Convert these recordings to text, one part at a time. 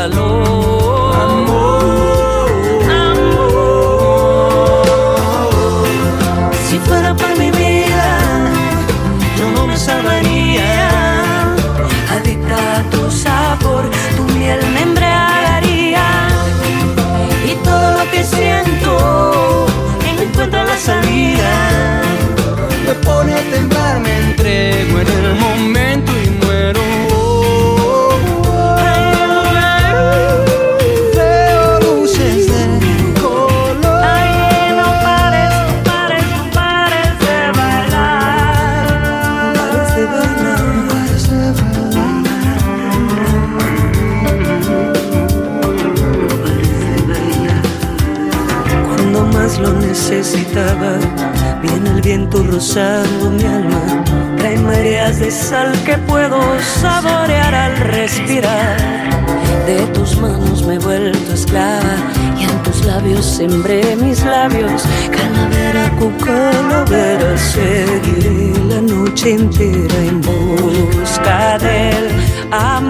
En de sal que puedo saborear al respirar. De tus manos me he vuelto esclava y en tus labios sembré mis labios. Calavera con calavera seguiré la noche entera en busca del amor.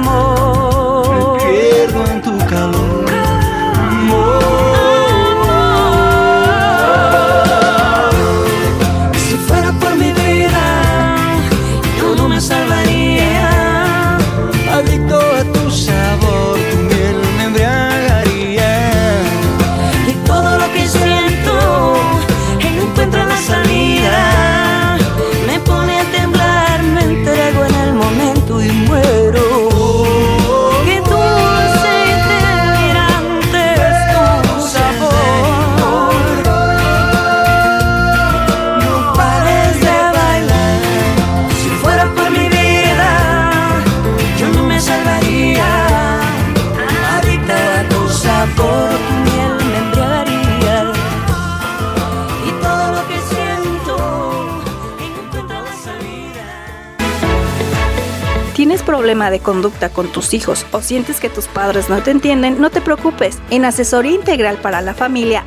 De conducta con tus hijos o sientes que tus padres no te entienden? No te preocupes. En Asesoría Integral para la Familia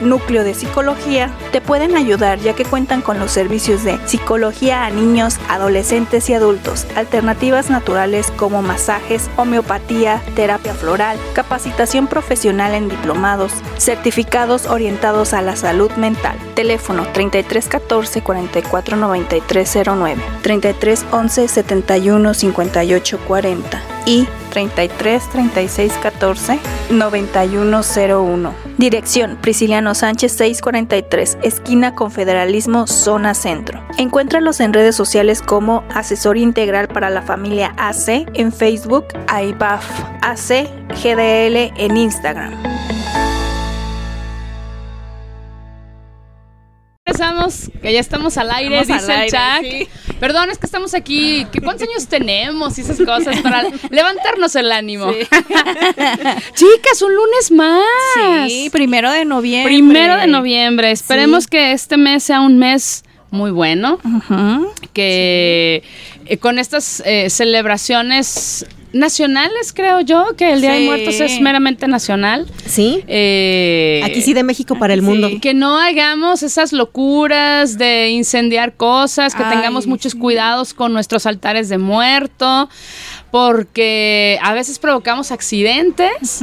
Núcleo de Psicología te pueden ayudar ya que cuentan con los servicios de psicología a niños, adolescentes y adultos, alternativas naturales como masajes, homeopatía, terapia floral, capacitación profesional en diplomados, certificados orientados a la salud mental. Teléfono 3314 44 9309, 3311 71 58 40 y 33 36 14 9101. Dirección Prisciliano Sánchez 643, esquina Confederalismo, zona centro. Encuéntralos en redes sociales como Asesor Integral para la Familia AC en Facebook, AIBAF AC GDL en Instagram. Empezamos, que ya estamos al aire, Estamos dice al el aire. Perdón, es que estamos aquí. ¿qué- ¿Cuántos años tenemos y esas cosas para levantarnos el ánimo? Chicas, un lunes más. Sí, primero de noviembre. Primero de noviembre. Esperemos que este mes sea un mes muy bueno. Ujú. Que eh, con estas eh, celebraciones nacionales, creo yo, que el Día de. Muertos es meramente nacional. Sí. Eh, Aquí sí de México para el mundo. que no hagamos esas locuras de incendiar cosas, que Ay, tengamos muchos sí. cuidados con nuestros altares de muerto, porque a veces provocamos accidentes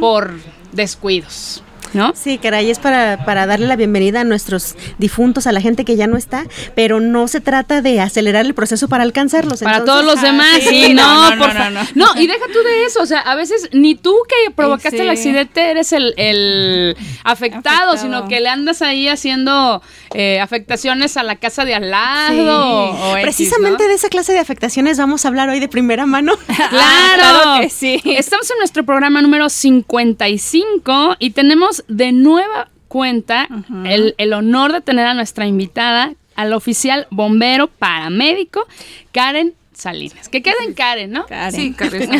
por descuidos. ¿No? Sí, caray, es para, para darle la bienvenida a nuestros difuntos, a la gente que ya no está, pero no se trata de acelerar el proceso para alcanzarlos. Para entonces- todos los demás, sí, sí, no, no, no, por no, no. y deja tú de eso, o sea, a veces ni tú que provocaste Sí. el accidente eres el, el afectado, Afectado. sino que le andas ahí haciendo eh, afectaciones a la casa de al lado. Sí. o Precisamente de esa clase de afectaciones vamos a hablar hoy de primera mano. Claro, claro que sí. Estamos en nuestro programa número 55 y tenemos de nueva cuenta el, el honor de tener a nuestra invitada, al oficial bombero paramédico, Karen Salinas. Que quede en Karen, ¿no? Karen. Sí, Karen.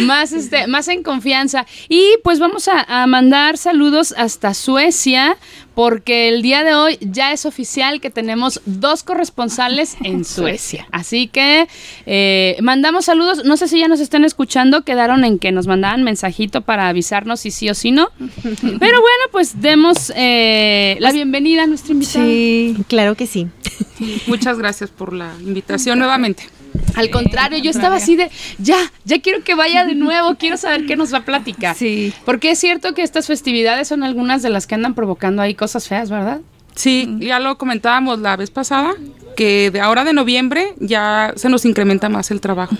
más, este, más en confianza. Y pues vamos a, a mandar saludos hasta Suecia, porque el día de hoy ya es oficial que tenemos dos corresponsales en Suecia. Así que eh, mandamos saludos. No sé si ya nos están escuchando, quedaron en que nos mandaban mensajito para avisarnos si sí o si no. Pero bueno, pues demos eh, la bienvenida a nuestra invitada. Sí. Claro que sí. Muchas gracias por la invitación nuevamente. Al contrario, yo estaba así de, ya, ya quiero que vaya de nuevo, quiero saber qué nos va a platicar. Sí. Porque es cierto que estas festividades son algunas de las que andan provocando ahí cosas feas, ¿verdad? Sí, ya lo comentábamos la vez pasada, que de ahora de noviembre ya se nos incrementa más el trabajo.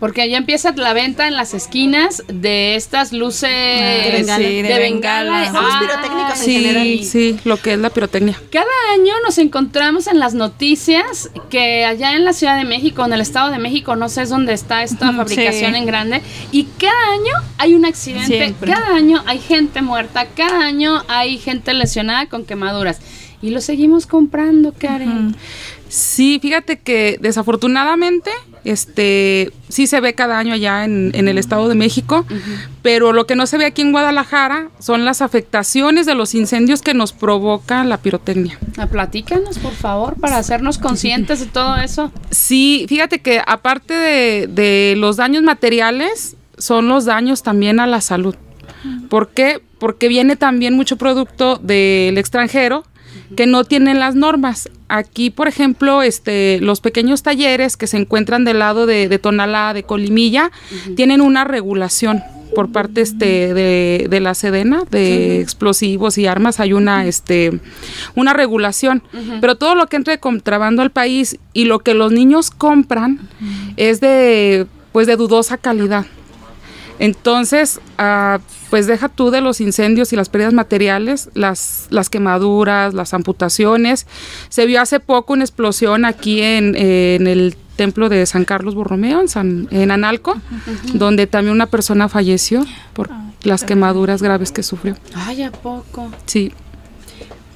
Porque ya empieza la venta en las esquinas de estas luces de bengala. Sí, de bengala. Son los pirotécnicos en Sí, general. sí, lo que es la pirotecnia. Cada año nos encontramos en las noticias que allá en la Ciudad de México, en el Estado de México, no sé es dónde está esta fabricación sí. en grande, y cada año hay un accidente, Siempre. cada año hay gente muerta, cada año hay gente lesionada con quemaduras. Y lo seguimos comprando, Karen. Sí, fíjate que desafortunadamente, este, sí se ve cada año allá en, en el Estado de México, pero lo que no se ve aquí en Guadalajara son las afectaciones de los incendios que nos provoca la pirotecnia. Ah, Platícanos, por favor, para hacernos conscientes de todo eso. Sí, fíjate que aparte de, de los daños materiales, son los daños también a la salud. ¿Por qué? Porque viene también mucho producto del extranjero que no tienen las normas. Aquí, por ejemplo, este, los pequeños talleres que se encuentran del lado de, de Tonalá, de Colimilla, tienen una regulación por parte este, de, de la Sedena de explosivos y armas. Hay una este una regulación. Pero todo lo que entra de contrabando al país y lo que los niños compran es de pues de dudosa calidad entonces, ah, pues deja tú de los incendios y las pérdidas materiales, las, las quemaduras, las amputaciones. Se vio hace poco una explosión aquí en, en el templo de San Carlos Borromeo, en, San, en Analco, donde también una persona falleció por las quemaduras graves que sufrió. Ay, ¿a poco? Sí.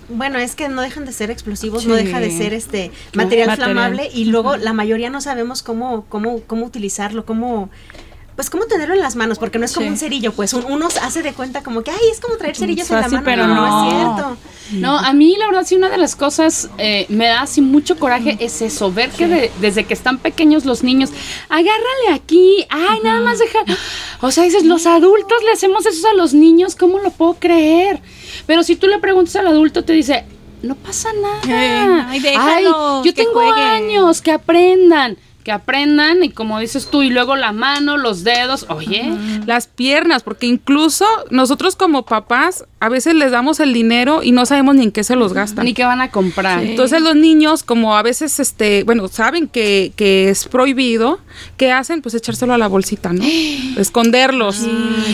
Bueno, es que no dejan de ser explosivos, Sí. no deja de ser este material, Material. flamable y luego la mayoría no sabemos cómo, cómo, cómo utilizarlo, cómo pues cómo tenerlo en las manos, porque no es como Sí. un cerillo, pues un- uno hace de cuenta como que, ay, es como traer cerillos en la mano, pero no, no. es cierto. No, a mí la verdad sí una de las cosas eh, me da así mucho coraje es eso, ver que de- desde que están pequeños los niños, agárrale aquí, ay, nada más deja, o sea, dices, los adultos le hacemos eso a los niños, ¿cómo lo puedo creer? Pero si tú le preguntas al adulto, te dice, no pasa nada. Ay, déjalos, yo que tengo jueguen". años, que aprendan. Que aprendan y como dices tú, y luego la mano, los dedos, oye, Las piernas, porque incluso nosotros como papás a veces les damos el dinero y no sabemos ni en qué se los gastan. ni qué van a comprar. Entonces los niños, como a veces, este, bueno, saben que, que es prohibido, ¿qué hacen? Pues echárselo a la bolsita, ¿no? Esconderlos.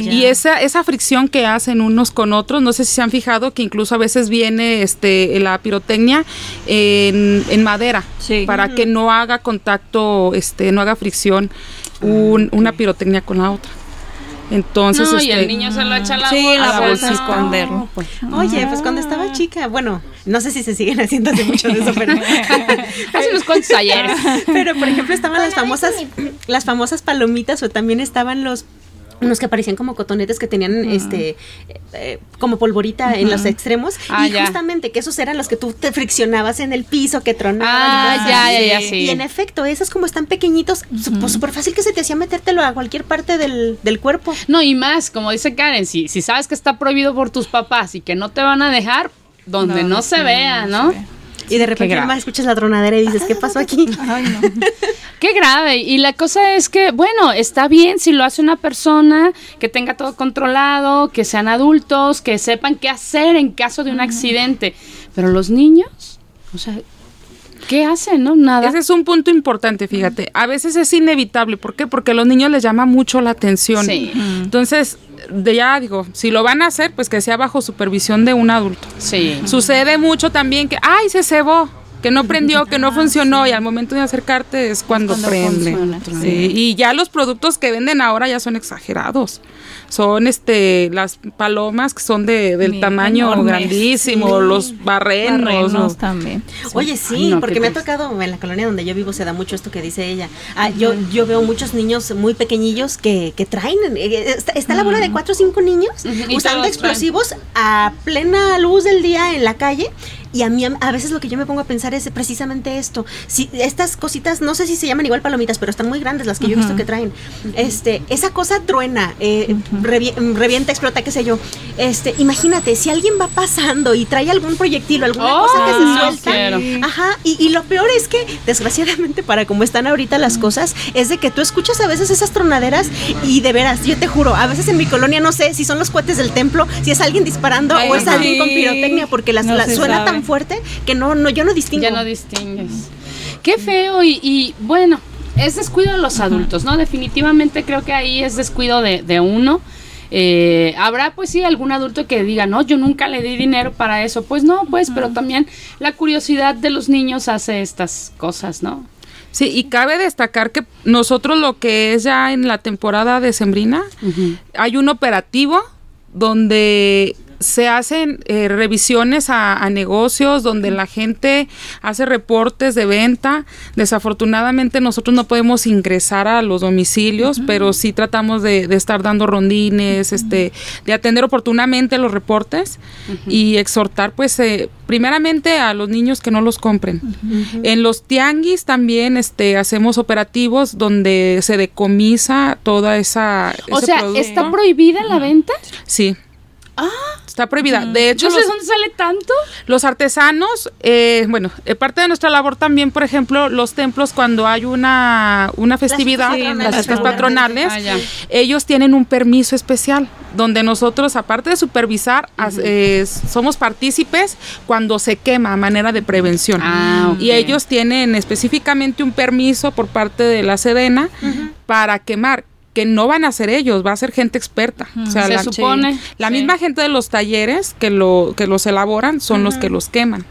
y esa, esa fricción que hacen unos con otros, no sé si se han fijado que incluso a veces viene este, la pirotecnia en, en madera, Sí. para que no haga contacto, este, no haga fricción un- una pirotecnia con la otra. Entonces, no, y este, el niño se lo echa a la Sí, bolsa. la bolsa bolsita. esconderlo. Oye, pues cuando estaba chica, bueno, no sé si se siguen haciendo hace mucho de eso, pero Hace unos cuantos ayeres. Pero por ejemplo estaban las famosas las famosas palomitas o también estaban los unos que parecían como cotonetes que tenían este eh, como polvorita en los extremos Ah, y ya. justamente que esos eran los que tú te friccionabas en el piso que tronaban y Ah, cosas ya, ya, ya, sí. y en efecto esos como están pequeñitos su- pues súper fácil que se te hacía metértelo a cualquier parte del, del cuerpo No, y más, como dice Karen, si, si sabes que está prohibido por tus papás y que no te van a dejar, donde no, No, se sí, vea, no ¿no? se ve. Y de repente grave. nomás escuchas la tronadera y dices, ¿qué pasó aquí? Ay, no. Qué grave. Y la cosa es que, bueno, está bien si lo hace una persona que tenga todo controlado, que sean adultos, que sepan qué hacer en caso de un accidente. Pero los niños, o sea, ¿qué hacen, no? Nada. Ese es un punto importante, fíjate. A veces es inevitable. ¿Por qué? Porque a los niños les llama mucho la atención. Sí. Entonces, de ya digo, si lo van a hacer, pues que sea bajo supervisión de un adulto. Sí. Sucede mucho también que, ay, se cebó, que no prendió, que no funcionó y al momento de acercarte es cuando, cuando prende. funciona. Sí, Y ya los productos que venden ahora ya son exagerados. Son este las palomas que son de, del Sí, tamaño enormes. grandísimo, los barrenos. Barrenos ¿no? también. Oye, sí, Ay, no, porque me ha tocado en la colonia donde yo vivo se da mucho esto que dice ella. Ah, yo, yo veo muchos niños muy pequeñillos que, que traen, eh, está, está la bola de cuatro o cinco niños usando explosivos a plena luz del día en la calle. Y a mí a, veces lo que yo me pongo a pensar es precisamente esto. Si estas cositas, no sé si se llaman igual palomitas, pero están muy grandes las que yo he visto que traen. Este, esa cosa truena, eh, revi- revienta, explota, qué sé yo. Este, imagínate, si alguien va pasando y trae algún proyectil o alguna Oh, cosa que se no suelta, quiero. Ajá, y, y lo peor es que, desgraciadamente, para como están ahorita las cosas, es de que tú escuchas a veces esas tronaderas y de veras, yo te juro, a veces en mi colonia no sé si son los cohetes del templo, si es alguien disparando Ay, o es alguien con pirotecnia, porque las, No suena sabe. tan fuerte que no, no, yo no distingo. Ya no distingues. Qué feo y, y, bueno, es descuido de los adultos, ¿no? Definitivamente creo que ahí es descuido de, de uno. Eh, Habrá pues sí algún adulto que diga, no, yo nunca le di dinero para eso. Pues no, pues, pero también la curiosidad de los niños hace estas cosas, ¿no? Sí, y cabe destacar que nosotros lo que es ya en la temporada de Sembrina, hay un operativo donde se hacen eh, revisiones a, a negocios donde la gente hace reportes de venta. Desafortunadamente nosotros no podemos ingresar a los domicilios, pero sí tratamos de, de estar dando rondines, este, de atender oportunamente los reportes y exhortar, pues, eh, primeramente a los niños que no los compren. En los tianguis también, este, hacemos operativos donde se decomisa toda esa. O ese sea, producto. ¿está prohibida la venta? Sí. Está prohibida. De hecho, Yo sé los, dónde sale tanto. los artesanos, eh, bueno, eh, parte de nuestra labor también, por ejemplo, los templos cuando hay una, una festividad, fiestas las patronales, fiestas regularmente. patronales, Ah, ellos tienen un permiso especial donde nosotros, aparte de supervisar, eh, somos partícipes cuando se quema a manera de prevención. Ah. Y ellos tienen específicamente un permiso por parte de la Sedena para quemar que no van a ser ellos, va a ser gente experta. O sea, Se la, supone. la Sí. misma gente de los talleres que lo que los elaboran son los que los queman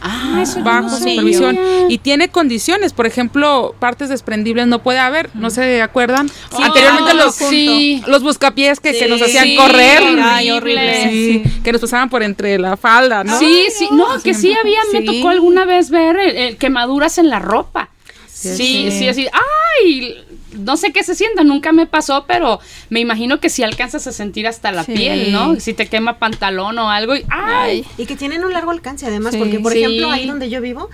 Ah, eso bajo no supervisión y tiene condiciones, por ejemplo, partes desprendibles no puede haber, no se acuerdan. Sí, Anteriormente oh, los sí. los buscapiés que, que nos hacían correr, Ay, horrible. Que nos pasaban por entre la falda, ¿no? Sí, sí, no, que sí había, me tocó alguna vez ver el- el quemaduras en la ropa. Sí, sí, sí. así, ay, no sé qué se sienta, nunca me pasó, pero me imagino que si alcanzas a sentir hasta la Sí. piel, ¿no? Si te quema pantalón o algo, y, ay, Y que tienen un largo alcance además, Sí. porque por Sí. ejemplo ahí donde yo vivo,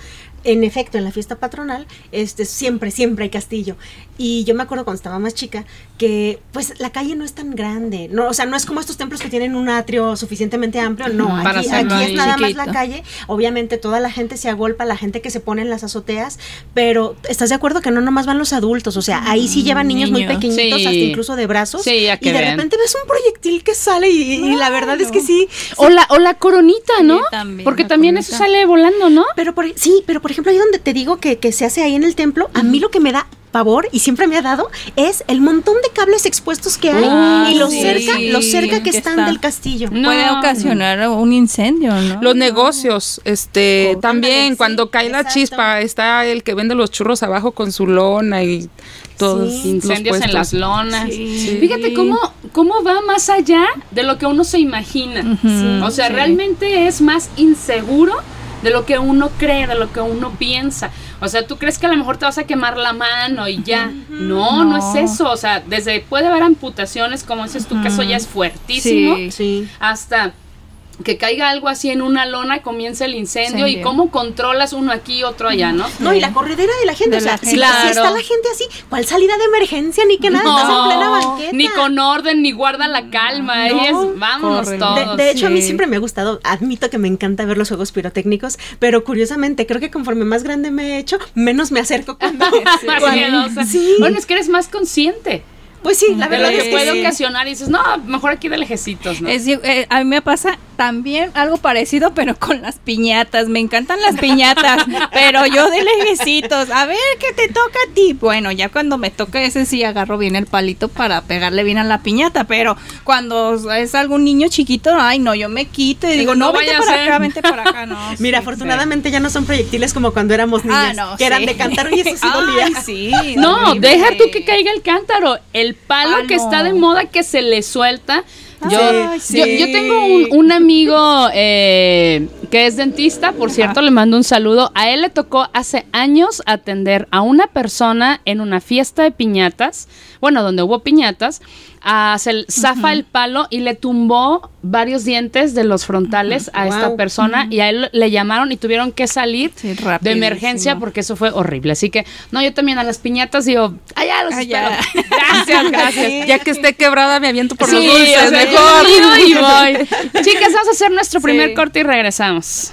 en efecto, en la fiesta patronal, este siempre, siempre hay castillo. Y yo me acuerdo cuando estaba más chica que pues la calle no es tan grande, no, o sea, no es como estos templos que tienen un atrio suficientemente amplio, no, Para aquí, aquí es nada más chiquito. la calle. Obviamente toda la gente se agolpa, la gente que se pone en las azoteas, pero ¿estás de acuerdo que no nomás van los adultos? O sea, ahí sí llevan niños, muy pequeñitos, Sí. hasta incluso de brazos. Sí, a que y de vean. repente ves un proyectil que sale y, y la verdad es que sí, o la, o la coronita, ¿no? Sí, también, Porque la también coronita. eso sale volando, ¿no? Pero por, sí, pero por ejemplo, ahí donde te digo que, que se hace ahí en el templo, a mí lo que me da pavor y siempre me ha dado es el montón de cables expuestos que hay Ah, y lo sí, cerca, lo cerca que, que están está. del castillo. No. Puede ocasionar un incendio, ¿no? Los negocios, este, Oh, también sí, cuando cae la exacto. chispa, está el que vende los churros abajo con su lona y todos Sí. los Incendios en las lonas. Sí. Fíjate cómo, cómo va más allá de lo que uno se imagina. Ujú, o sea, sí. realmente es más inseguro de lo que uno cree, de lo que uno piensa. O sea, tú crees que a lo mejor te vas a quemar la mano y ya. No, no, No. es eso. O sea, desde puede haber amputaciones, como dices tú, que eso ya es fuertísimo, Sí. Sí. hasta que caiga algo así en una lona y comienza el incendio, y cómo controlas uno aquí otro allá, ¿no? No, y la corredera de la gente, De o sea, si, gente. si Claro. está la gente así, ¿cuál salida de emergencia ni que nada? Estás en plena banqueta. ni con orden, ni guarda la calma. ahí No, es, vámonos todos. De, de hecho, a mí siempre me ha gustado, admito que me encanta ver los juegos pirotécnicos, pero curiosamente, creo que conforme más grande me he hecho, menos me acerco cuando... Más cuando- miedosa. Sí, Bueno, es que eres más consciente pues sí, la de lo verdad que es que puede sí. ocasionar y dices, no, mejor aquí de lejecitos, ¿no? Es, eh, a mí me pasa también algo parecido, pero con las piñatas. Me encantan las piñatas, pero yo de lejecitos. A ver, ¿qué te toca a ti? Bueno, ya cuando me toca ese sí agarro bien el palito para pegarle bien a la piñata, pero cuando es algún niño chiquito, ay, no, yo me quito y digo, No no, vaya vete a para ser. acá, vente para acá, no. Mira, sí, afortunadamente ya no son proyectiles como cuando éramos niñas, Ah, no, que eran de cántaro y eso sí dolía. Ay, sí. No, deja tú que caiga el cántaro. El palo, Palo. que está de moda que se le suelta. Yo, Ay, yo, sí. yo tengo un, un amigo eh, que es dentista, por cierto, le mando un saludo. A él le tocó hace años atender a una persona en una fiesta de piñatas, bueno, donde hubo piñatas, ah, se zafa el palo y le tumbó varios dientes de los frontales a esta persona y a él le llamaron y tuvieron que salir Sí, de emergencia porque eso fue horrible. Así que, no, yo también a las piñatas digo, allá los Allá. espero. Gracias, gracias. Ya que esté quebrada, me aviento por Sí, los dulces, o sea, y voy. Chicas, vamos a hacer nuestro primer corte y regresamos.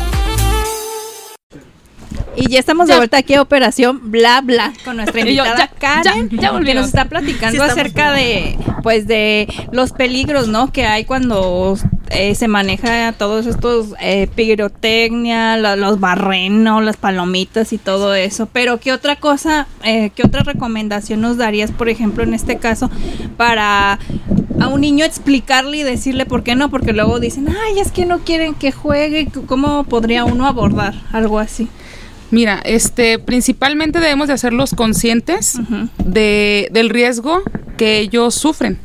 Y ya estamos de vuelta aquí a Operación Bla Bla con nuestra Y yo, invitada ya, Karen, ya, ya que nos está platicando Sí, acerca de, pues, de los peligros, ¿no? Que hay cuando eh, se maneja todos estos eh, pirotecnia, lo- los barrenos, las palomitas y todo eso. Pero ¿qué otra cosa, eh, qué otra recomendación nos darías, por ejemplo, en este caso, para a un niño explicarle y decirle por qué no? Porque luego dicen, ay, es que no quieren que juegue. ¿Cómo podría uno abordar algo así? Mira, este, principalmente debemos de hacerlos conscientes de, del riesgo que ellos sufren.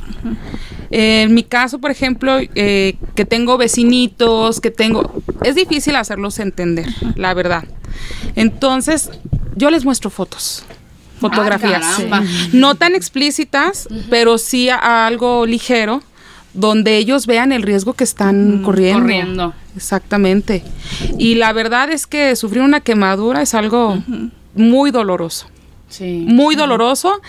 En mi caso, por ejemplo, eh, que tengo vecinitos, que tengo... Es difícil hacerlos entender, la verdad. Entonces, yo les muestro fotos, fotografías. caramba. No tan explícitas, pero sí a, a algo ligero, donde ellos vean el riesgo que están corriendo. corriendo. Exactamente. Y la verdad es que sufrir una quemadura es algo muy doloroso Sí. muy doloroso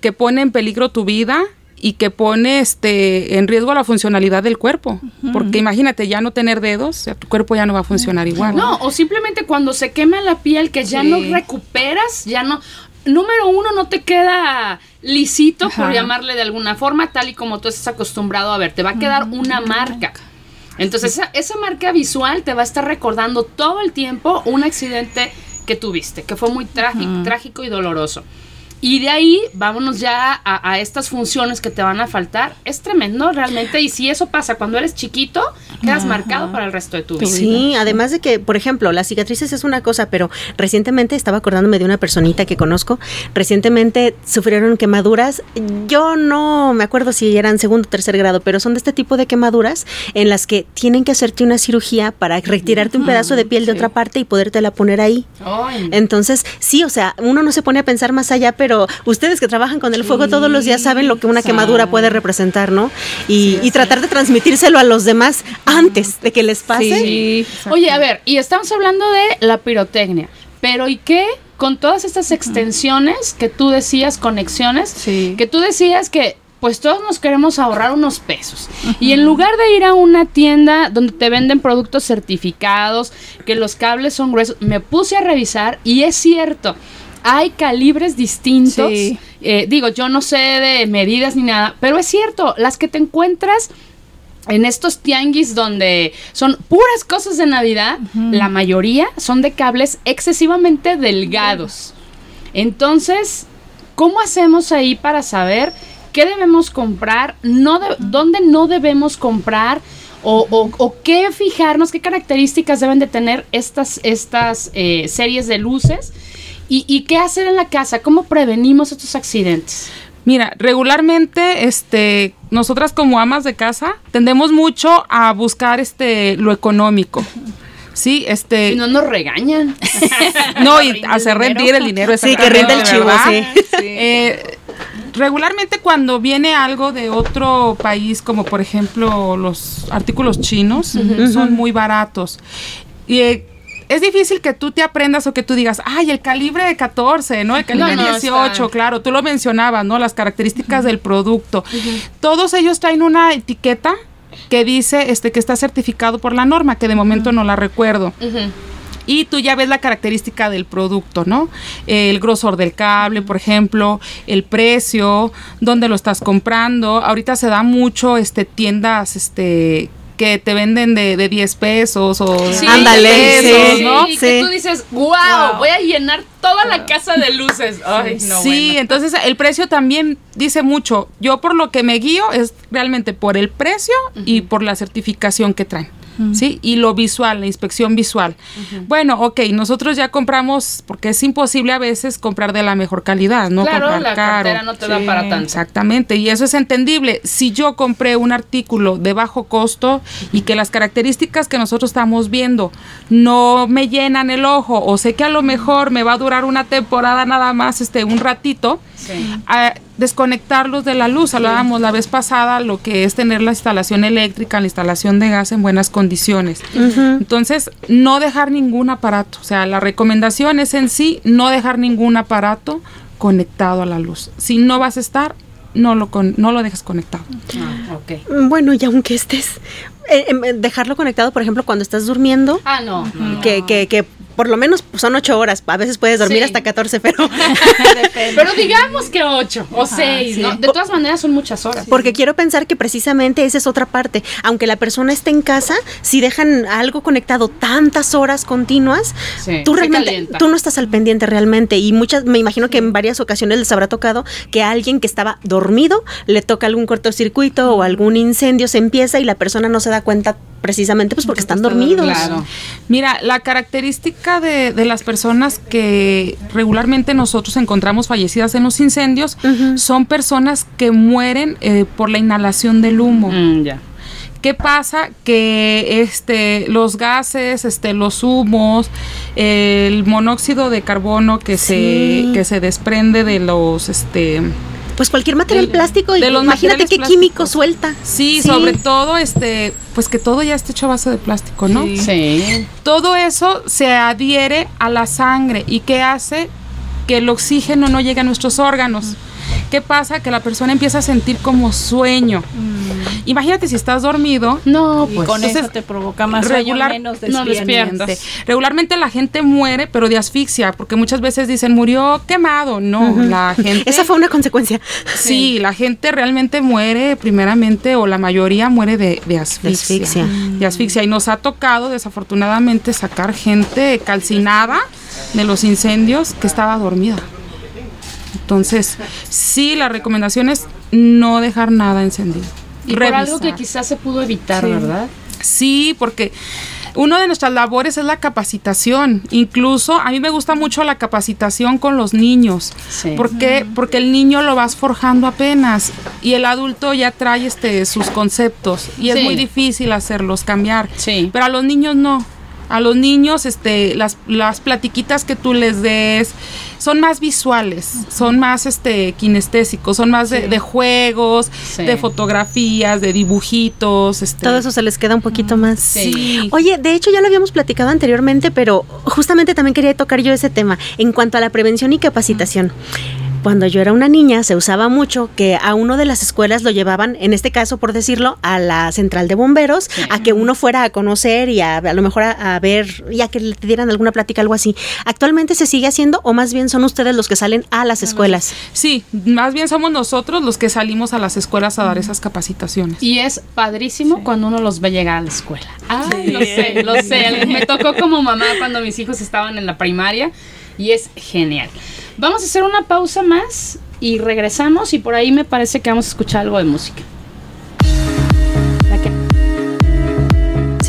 que pone en peligro tu vida y que pone este en riesgo la funcionalidad del cuerpo, porque imagínate ya no tener dedos, o sea, tu cuerpo ya no va a funcionar igual. No, o simplemente cuando se quema la piel que ya Sí. no recuperas, ya no... Número uno, no te queda lisito, por llamarle de alguna forma, tal y como tú estás acostumbrado a ver. Te va a quedar una marca. Entonces, esa, esa marca visual te va a estar recordando todo el tiempo un accidente que tuviste, que fue muy trágico, trágico y doloroso. Y de ahí, vámonos ya a, a estas funciones que te van a faltar. Es tremendo realmente. Y si eso pasa cuando eres chiquito, quedas marcado para el resto de tu vida. Sí, además de que, por ejemplo, las cicatrices es una cosa, pero recientemente estaba acordándome de una personita que conozco, recientemente sufrieron quemaduras, yo no me acuerdo si eran segundo o tercer grado, pero son de este tipo de quemaduras en las que tienen que hacerte una cirugía para retirarte un pedazo de piel de otra parte y podértela poner ahí. Ay, Entonces, sí, o sea, uno no se pone a pensar más allá, pero ustedes que trabajan con el fuego todos los días saben lo que una quemadura puede representar, ¿no? Y, y tratar de transmitírselo a los demás antes de que les pase. Sí. Oye, a ver, y estamos hablando de la pirotecnia, pero ¿y qué con todas estas extensiones que tú decías, conexiones, Sí. que tú decías que pues todos nos queremos ahorrar unos pesos. Y en lugar de ir a una tienda donde te venden productos certificados, que los cables son gruesos, me puse a revisar y es cierto, hay calibres distintos. Sí. Eh, digo, yo no sé de medidas ni nada, pero es cierto, las que te encuentras en estos tianguis donde son puras cosas de Navidad, la mayoría son de cables excesivamente delgados. Entonces, ¿cómo hacemos ahí para saber qué debemos comprar, no de- dónde no debemos comprar o, o- o qué fijarnos, qué características deben de tener estas, estas eh, series de luces y, y qué hacer en la casa, cómo prevenimos estos accidentes. Mira, regularmente, este, nosotras como amas de casa tendemos mucho a buscar este lo económico. Sí, este, Si no nos regañan. no, y hacer rendir el dinero. Sí, que rinda el chivo, ¿verdad? sí. Eh, regularmente cuando viene algo de otro país, como por ejemplo los artículos chinos, son muy baratos. Y eh, es difícil que tú te aprendas o que tú digas, ay, el calibre de 14, ¿no? El calibre No, no, 18, está- claro, tú lo mencionabas, ¿no? Las características del producto. Todos ellos traen una etiqueta que dice este que está certificado por la norma, que de momento no la recuerdo. Y tú ya ves la característica del producto, ¿no? El grosor del cable, por ejemplo, el precio, dónde lo estás comprando. Ahorita se da mucho este tiendas este que te venden de, de 10 pesos o Sí, Ándale, pesos, sí. ¿no? Y que tú dices, wow, voy a llenar toda la casa de luces. Ay, no, sí, bueno. entonces el precio también dice mucho. Yo por lo que me guío es realmente por el precio y por la certificación que traen. ¿Sí? Y lo visual, la inspección visual. Bueno, ok, nosotros ya compramos, porque es imposible a veces comprar de la mejor calidad, no claro, comprar la caro. cartera no te da para tanto. Exactamente, y eso es entendible. Si yo compré un artículo de bajo costo y que las características que nosotros estamos viendo no me llenan el ojo o sé que a lo mejor me va a durar una temporada nada más, este, un ratito, Sí. a desconectarlos de la luz. Hablábamos la vez pasada lo que es tener la instalación eléctrica, la instalación de gas en buenas condiciones. Entonces, no dejar ningún aparato. O sea, la recomendación es en sí no dejar ningún aparato conectado a la luz. Si no vas a estar, no lo, con- no lo dejes conectado. Ah. Bueno, y aunque estés, eh, em, dejarlo conectado, por ejemplo, cuando estás durmiendo, Ah, no. no. que, que, que por lo menos pues, son ocho horas, a veces puedes dormir Sí. hasta 14, pero Pero digamos que ocho o seis, ¿no? De todas maneras son muchas horas. porque quiero pensar que precisamente esa es otra parte. Aunque la persona esté en casa, si dejan algo conectado tantas horas continuas, Sí, tú realmente, tú no estás al pendiente realmente. Y muchas, me imagino que en varias ocasiones les habrá tocado que a alguien que estaba dormido le toca algún cortocircuito o algún incendio, se empieza y la persona no se da cuenta precisamente pues porque están dormidos. Claro. Mira, la característica de, de las personas que regularmente nosotros encontramos fallecidas en los incendios son personas que mueren eh, por la inhalación del humo. Mm. ¿Qué pasa? Que este, los gases, este, los humos, el monóxido de carbono que, Sí. se, que se desprende de los... Este, Pues cualquier material plástico, y de los imagínate qué químico suelta. sí, sobre todo, este, pues que todo ya está hecho a base de plástico, ¿no? Sí. Todo eso se adhiere a la sangre y que hace que el oxígeno no llegue a nuestros órganos. ¿Qué pasa? Que la persona empieza a sentir como sueño. Imagínate si estás dormido. No, Y pues. con entonces, eso te provoca más sueño, regular- menos no despiertas. Regularmente la gente muere, pero de asfixia, porque muchas veces dicen murió quemado. No, la gente. Esa fue una consecuencia. Sí, la gente realmente muere primeramente o la mayoría muere de, de asfixia. asfixia. De asfixia. Y nos ha tocado desafortunadamente sacar gente calcinada de los incendios que estaba dormida. Entonces, sí, la recomendación es no dejar nada encendido. Y por algo que quizás se pudo evitar, Sí. ¿verdad? Sí, porque una de nuestras labores es la capacitación. Incluso a mí me gusta mucho la capacitación con los niños. Sí. ¿Por qué? Porque el niño lo vas forjando apenas y el adulto ya trae este sus conceptos y es muy difícil hacerlos cambiar. Sí. Pero a los niños no. A los niños, este, las, las platiquitas que tú les des son más visuales, son más este kinestésicos, son más de, de juegos, Sí. de fotografías, de dibujitos, este. Todo eso se les queda un poquito más. Sí. Oye, de hecho ya lo habíamos platicado anteriormente, pero justamente también quería tocar yo ese tema en cuanto a la prevención y capacitación. Cuando yo era una niña se usaba mucho que a uno de las escuelas lo llevaban, en este caso por decirlo, a la central de bomberos, a que uno fuera a conocer y a, a lo mejor a, a ver, ya que le dieran alguna plática, algo así. ¿Actualmente se sigue haciendo o más bien son ustedes los que salen a las escuelas? Sí, más bien somos nosotros los que salimos a las escuelas a dar esas capacitaciones. Y es padrísimo cuando uno los ve llegar a la escuela. Ay, lo sé, lo sé. Me tocó como mamá cuando mis hijos estaban en la primaria y es genial. Vamos a hacer una pausa más y regresamos y por ahí me parece que vamos a escuchar algo de música.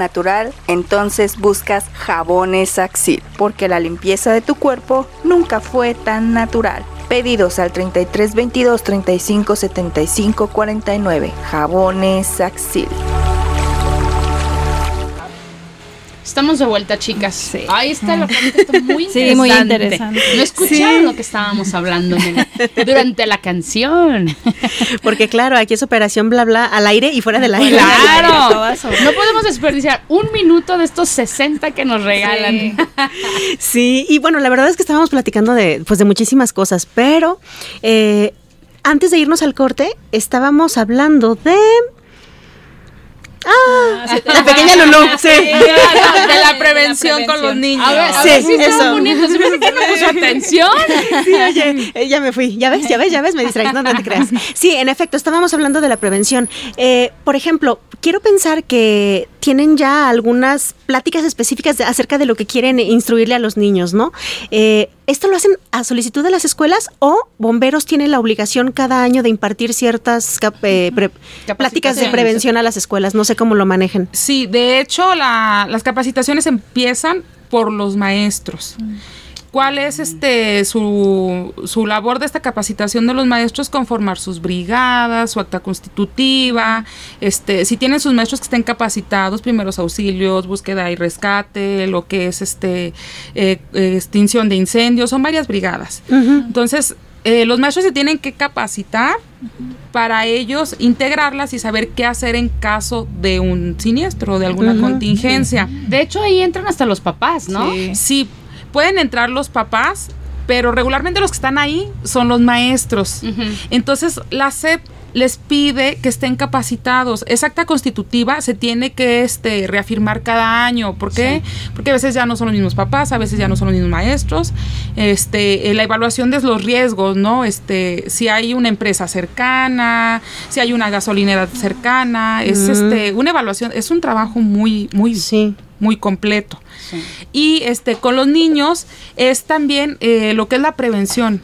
natural, entonces buscas jabones Axil, porque la limpieza de tu cuerpo nunca fue tan natural. Pedidos al 33 22 35 75 49. Jabones Axil. Estamos de vuelta, chicas. Ahí está la pregunta, está muy Sí, interesante. muy interesante. No escucharon lo que estábamos hablando nena, durante la canción. Porque claro, aquí es operación bla bla al aire y fuera del aire. Claro. No podemos desperdiciar un minuto de estos 60 que nos regalan. Sí, y bueno, la verdad es que estábamos platicando de, pues, de muchísimas cosas, pero eh, antes de irnos al corte, estábamos hablando de... Ah, la pequeña Lulú, sí. de la prevención con los niños. A ver, a Sí, ver si estaba eso. Se me que no puso atención. Sí, oye, eh, ya me fui. Ya ves, ya ves, ya ves, me distraes, no, no te creas. Sí, en efecto, estábamos hablando de la prevención. Eh, por ejemplo, quiero pensar que tienen ya algunas pláticas específicas de- acerca de lo que quieren instruirle a los niños, ¿no? Eh, ¿Esto lo hacen a solicitud de las escuelas o bomberos tienen la obligación cada año de impartir ciertas cap- eh, pre- pláticas de prevención a las escuelas? No sé cómo lo manejen. Sí, de hecho, la- las capacitaciones empiezan por los maestros. ¿Cuál es este su, su labor de esta capacitación de los maestros? Conformar sus brigadas, su acta constitutiva, este, si tienen sus maestros que estén capacitados, primeros auxilios, búsqueda y rescate, lo que es este eh, extinción de incendios, son varias brigadas. Entonces, eh, los maestros se tienen que capacitar para ellos integrarlas y saber qué hacer en caso de un siniestro, de alguna contingencia. De hecho, ahí entran hasta los papás, ¿no? Sí, pueden entrar los papás, pero regularmente los que están ahí son los maestros. Entonces, la SEP les pide que estén capacitados. Esa acta constitutiva se tiene que este, reafirmar cada año. ¿Por qué? Porque a veces ya no son los mismos papás, a veces ya no son los mismos maestros. Este, eh, la evaluación de los riesgos, ¿no? Este, si hay una empresa cercana, si hay una gasolinera cercana, es este, una evaluación, es un trabajo muy, muy, Sí. muy completo. Y este con los niños es también eh, lo que es la prevención.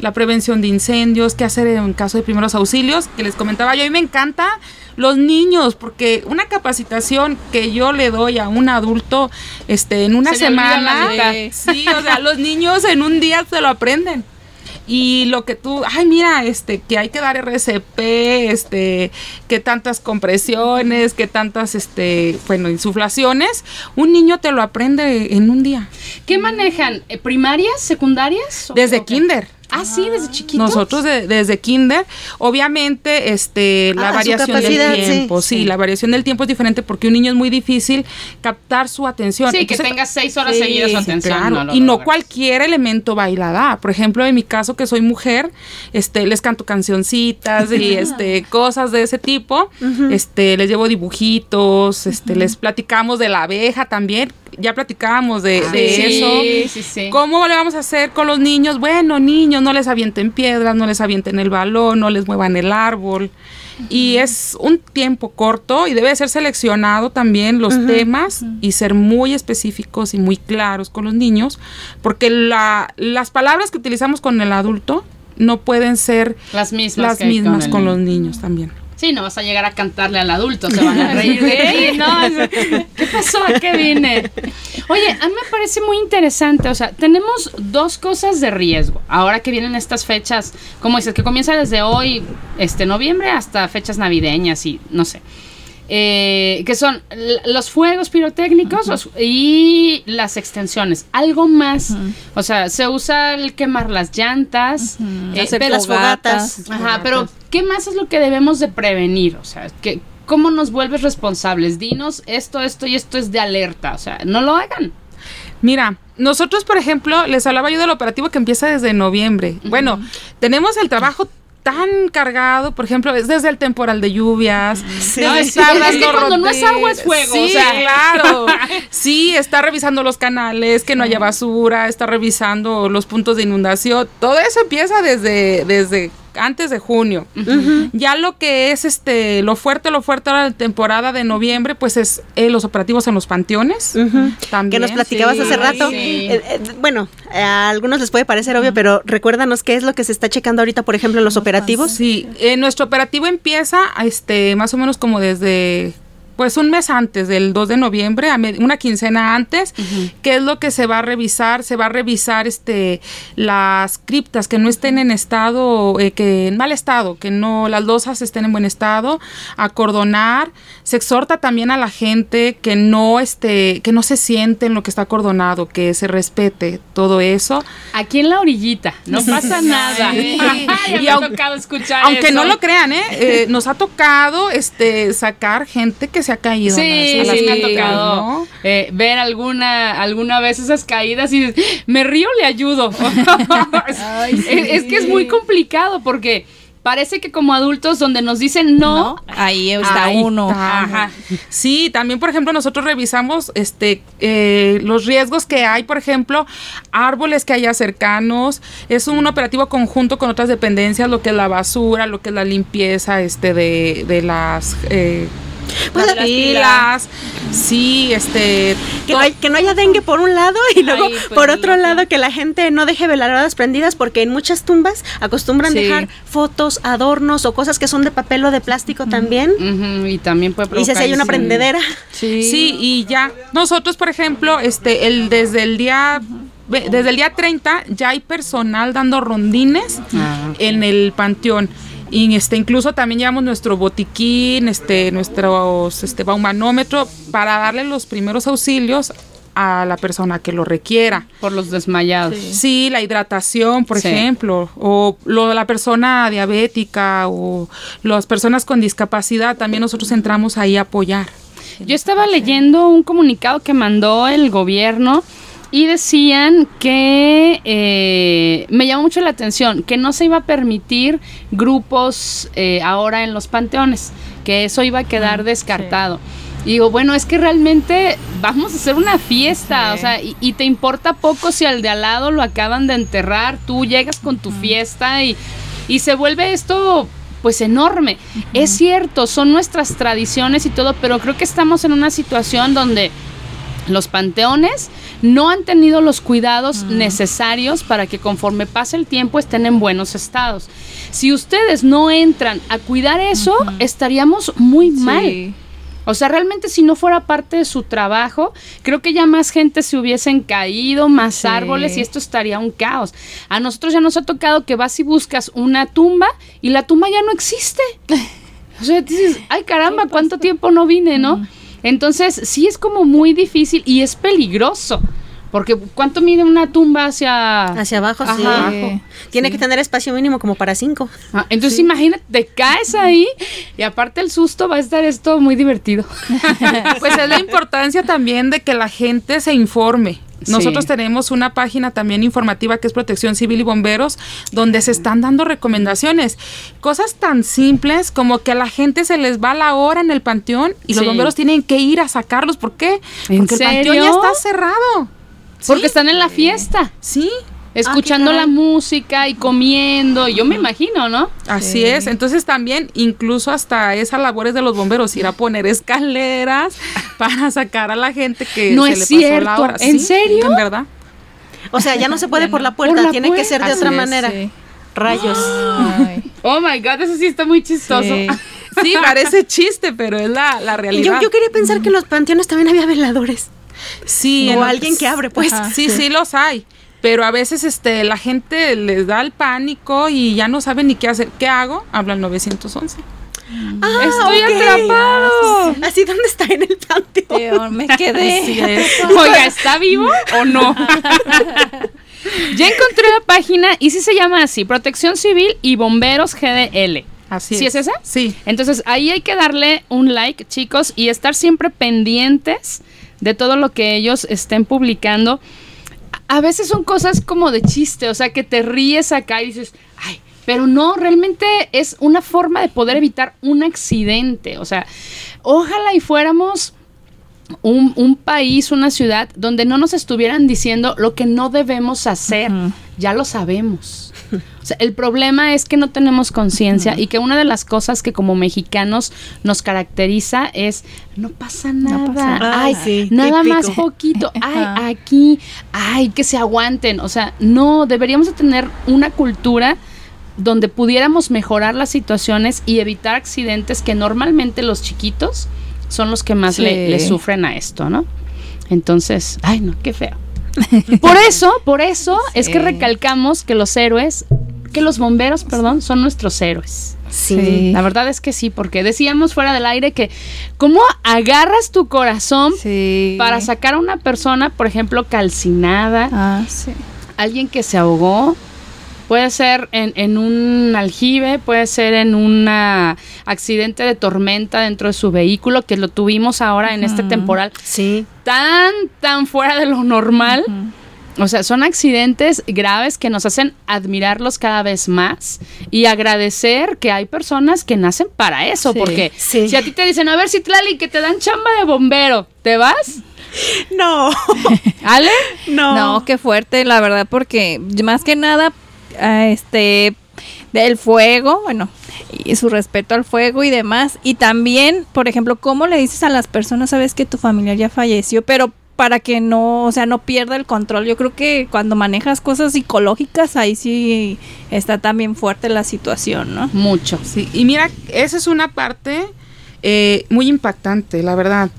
La prevención de incendios, qué hacer en caso de primeros auxilios, que les comentaba yo. A mí me encanta los niños, porque una capacitación que yo le doy a un adulto este, en una Se semana, sí, o sea, los niños en un día se lo aprenden. Y lo que tú, ay, mira, este, que hay que dar RCP, este, que tantas compresiones, que tantas, este, bueno, insuflaciones, un niño te lo aprende en un día. ¿Qué manejan? ¿Eh, ¿Primarias? ¿Secundarias? ¿O- Desde kinder. Ah, sí, desde chiquitos. Nosotros de- desde kinder, obviamente, este, la Ah, variación del sí. tiempo, sí, la variación del tiempo es diferente porque un niño es muy difícil captar su atención. Sí, que tengas seis horas Sí, seguidas su sí, atención. claro, y no cualquier elemento baila da. Por ejemplo, en mi caso que soy mujer, este, les canto cancioncitas y este cosas de ese tipo. Este, les llevo dibujitos, este, les platicamos de la abeja también. Ya platicábamos de, de Sí, eso. sí, sí. ¿Cómo le vamos a hacer con los niños? Bueno, niños, no les avienten piedras, no les avienten el balón, no les muevan el árbol. Y es un tiempo corto y debe ser seleccionado también los temas y ser muy específicos y muy claros con los niños, porque la- las palabras que utilizamos con el adulto no pueden ser Las mismas. las con los niños también. Sí, no vas a llegar a cantarle al adulto, se van a reír de ti, ¿no? ¿Qué pasó? ¿A qué vine? Oye, a mí me parece muy interesante, o sea, tenemos dos cosas de riesgo. Ahora que vienen estas fechas, como dices, que comienza desde hoy, este noviembre, hasta fechas navideñas y no sé. Eh, que son los fuegos pirotécnicos los- y las extensiones. Algo más. O sea, se usa el quemar las llantas, eh, Hacer las fogatas. Ajá, pero ¿qué más es lo que debemos de prevenir? O sea, que, ¿cómo nos vuelves responsables? Dinos esto, esto y esto es de alerta. O sea, no lo hagan. Mira, nosotros, por ejemplo, les hablaba yo del operativo que empieza desde noviembre. Bueno, tenemos el trabajo tan cargado, por ejemplo, es desde el temporal de lluvias. Sí. No, es- estar es que cuando no es agua es fuego, Sí, o sea. claro. Sí, está revisando los canales, que no haya basura, está revisando los puntos de inundación. Todo eso empieza desde, desde antes de junio. Ya lo que es este lo fuerte, lo fuerte ahora de temporada de noviembre, pues es eh, los operativos en los panteones. También. que nos platicabas sí. hace rato. sí. Eh, eh, bueno, a algunos les puede parecer obvio, pero recuérdanos qué es lo que se está checando ahorita, por ejemplo, en los operativos. Sí, eh, nuestro operativo empieza este más o menos como desde pues un mes antes del 2 de noviembre, una quincena antes, qué es lo que se va a revisar, se va a revisar este las criptas que no estén en estado, eh, que en mal estado, que no las losas estén en buen estado, acordonar, se exhorta también a la gente que no este, que no se siente en lo que está acordonado, que se respete todo eso. Aquí en la orillita, no pasa nada. Ya Y me ha aunque- tocado escuchar Aunque eso. no lo crean, ¿eh? Eh, nos ha tocado este sacar gente que se ha caído. Sí, a las- a las sí, me ha tocado ¿no? eh, ver alguna, alguna vez esas caídas y me río, le ayudo. es, es que es muy complicado porque parece que como adultos donde nos dicen no, ¿No? Ahí está Ahí uno. está. Ajá. Sí, también, por ejemplo, nosotros revisamos este eh, los riesgos que hay, por ejemplo, árboles que haya cercanos. Es un operativo conjunto con otras dependencias, lo que es la basura, lo que es la limpieza este, de, de las... eh, Pues, las pilas, sí, este, Que no, hay- que no haya dengue por un lado y luego Ay, pues, por otro lado que la gente no deje veladoras prendidas porque en muchas tumbas acostumbran Sí. dejar fotos, adornos o cosas que son de papel o de plástico también. y también puede Y si provocar hay una prendedera. Sí. y ya. Nosotros, por ejemplo, este, el, desde el día ve- desde el día 30 ya hay personal dando rondines Ah, en el panteón. Y este, incluso también llevamos nuestro botiquín, este, nuestros este baumanómetro para darle los primeros auxilios a la persona que lo requiera. Por los desmayados. Sí, la hidratación, por Sí. ejemplo, o lo, la persona diabética o las personas con discapacidad, también nosotros entramos ahí a apoyar. Yo estaba leyendo un comunicado que mandó el gobierno y decían que eh, me llamó mucho la atención que no se iba a permitir grupos eh, ahora en los panteones, que eso iba a quedar descartado. Y digo, bueno, es que realmente vamos a hacer una fiesta, Sí. o sea, y, y te importa poco si al de al lado lo acaban de enterrar, tú llegas con tu fiesta y, y se vuelve esto pues enorme. Es cierto, son nuestras tradiciones y todo, pero creo que estamos en una situación donde los panteones no han tenido los cuidados necesarios para que conforme pase el tiempo estén en buenos estados. Si ustedes no entran a cuidar eso, estaríamos muy mal. O sea, realmente si no fuera parte de su trabajo, creo que ya más gente se hubiesen caído, más Sí. árboles y esto estaría un caos. A nosotros ya nos ha tocado que vas y buscas una tumba y la tumba ya no existe. O sea, dices, ay caramba, ¿cuánto tiempo no vine, no? Entonces, sí es como muy difícil y es peligroso. Porque ¿cuánto mide una tumba hacia... Hacia abajo, sí. Ajá. Tiene que tener espacio mínimo como para cinco. Ah, entonces imagínate, te caes ahí y aparte el susto va a estar esto muy divertido. Pues es la importancia también de que la gente se informe. Sí. Nosotros tenemos una página también informativa que es Protección Civil y Bomberos, donde se están dando recomendaciones. Cosas tan simples como que a la gente se les va la hora en el panteón y los bomberos tienen que ir a sacarlos. ¿Por qué? ¿En Porque el panteón ya está cerrado. Porque Sí. están en la fiesta, Sí, escuchando caray. la música y comiendo. Yo me imagino, ¿no? así es. Entonces también, incluso hasta esa labor es de los bomberos, ir a poner escaleras para sacar a la gente que No se es le pasó la cierto. hora. ¿En Sí, serio? En verdad. O sea, ya no se puede por la puerta, Por la tiene que ser de Así otra es, manera. sí. Rayos. Ay, Oh my God, eso sí está muy chistoso. sí. Sí, parece chiste, pero es la, la realidad. yo, yo quería pensar que en los panteones también había veladores. Sí, O en- alguien que abre, pues. Ajá. Sí, sí los hay. Pero a veces este la gente les da el pánico y ya no saben ni qué hacer. ¿Qué hago? Habla al 911. Ah, Estoy ok. atrapado. Así, ¿dónde está en el panteón? Me quedé. Así es. Oiga, ¿está vivo o no? ya encontré la página y sí se llama así, Protección Civil y Bomberos GDL. Así ¿Sí es esa? Sí. Entonces ahí hay que darle un like, chicos, y estar siempre pendientes de todo lo que ellos estén publicando. A veces son cosas como de chiste, o sea, que te ríes acá y dices, ay, pero no, realmente es una forma de poder evitar un accidente. O sea, ojalá y fuéramos un, un país, una ciudad, donde no nos estuvieran diciendo lo que no debemos hacer. Ya lo sabemos. O sea, el problema es que no tenemos conciencia y que una de las cosas que como mexicanos nos caracteriza es no pasa nada, No pasa nada. ay, sí, nada típico. más poquito, ay, aquí, ay, que se aguanten. O sea, no, deberíamos de tener una cultura donde pudiéramos mejorar las situaciones y evitar accidentes que normalmente los chiquitos son los que más Sí. le, le sufren a esto, ¿no? Entonces, ay no, qué feo. Por eso, por eso es que recalcamos que los héroes, que los bomberos, perdón, son nuestros héroes. Sí. La verdad es que sí, porque decíamos fuera del aire que cómo agarras tu corazón Sí. para sacar a una persona, por ejemplo, calcinada, Ah, sí. alguien que se ahogó. Puede ser en, en un aljibe, puede ser en un accidente de tormenta dentro de su vehículo, que lo tuvimos ahora en este temporal Sí. tan, tan fuera de lo normal. O sea, son accidentes graves que nos hacen admirarlos cada vez más y agradecer que hay personas que nacen para eso. Sí. Porque Sí. si a ti te dicen, a ver, Citlali, que te dan chamba de bombero, ¿te vas? No, ¿Ale? no. No, qué fuerte, la verdad, porque más que nada, este, del fuego, bueno, y su respeto al fuego y demás. Y también, por ejemplo, cómo le dices a las personas, sabes que tu familiar ya falleció, pero para que no, o sea, no pierda el control. Yo creo que cuando manejas cosas psicológicas, ahí sí está también fuerte la situación, ¿no? Mucho. Sí, y mira, esa es una parte eh, muy impactante, la verdad.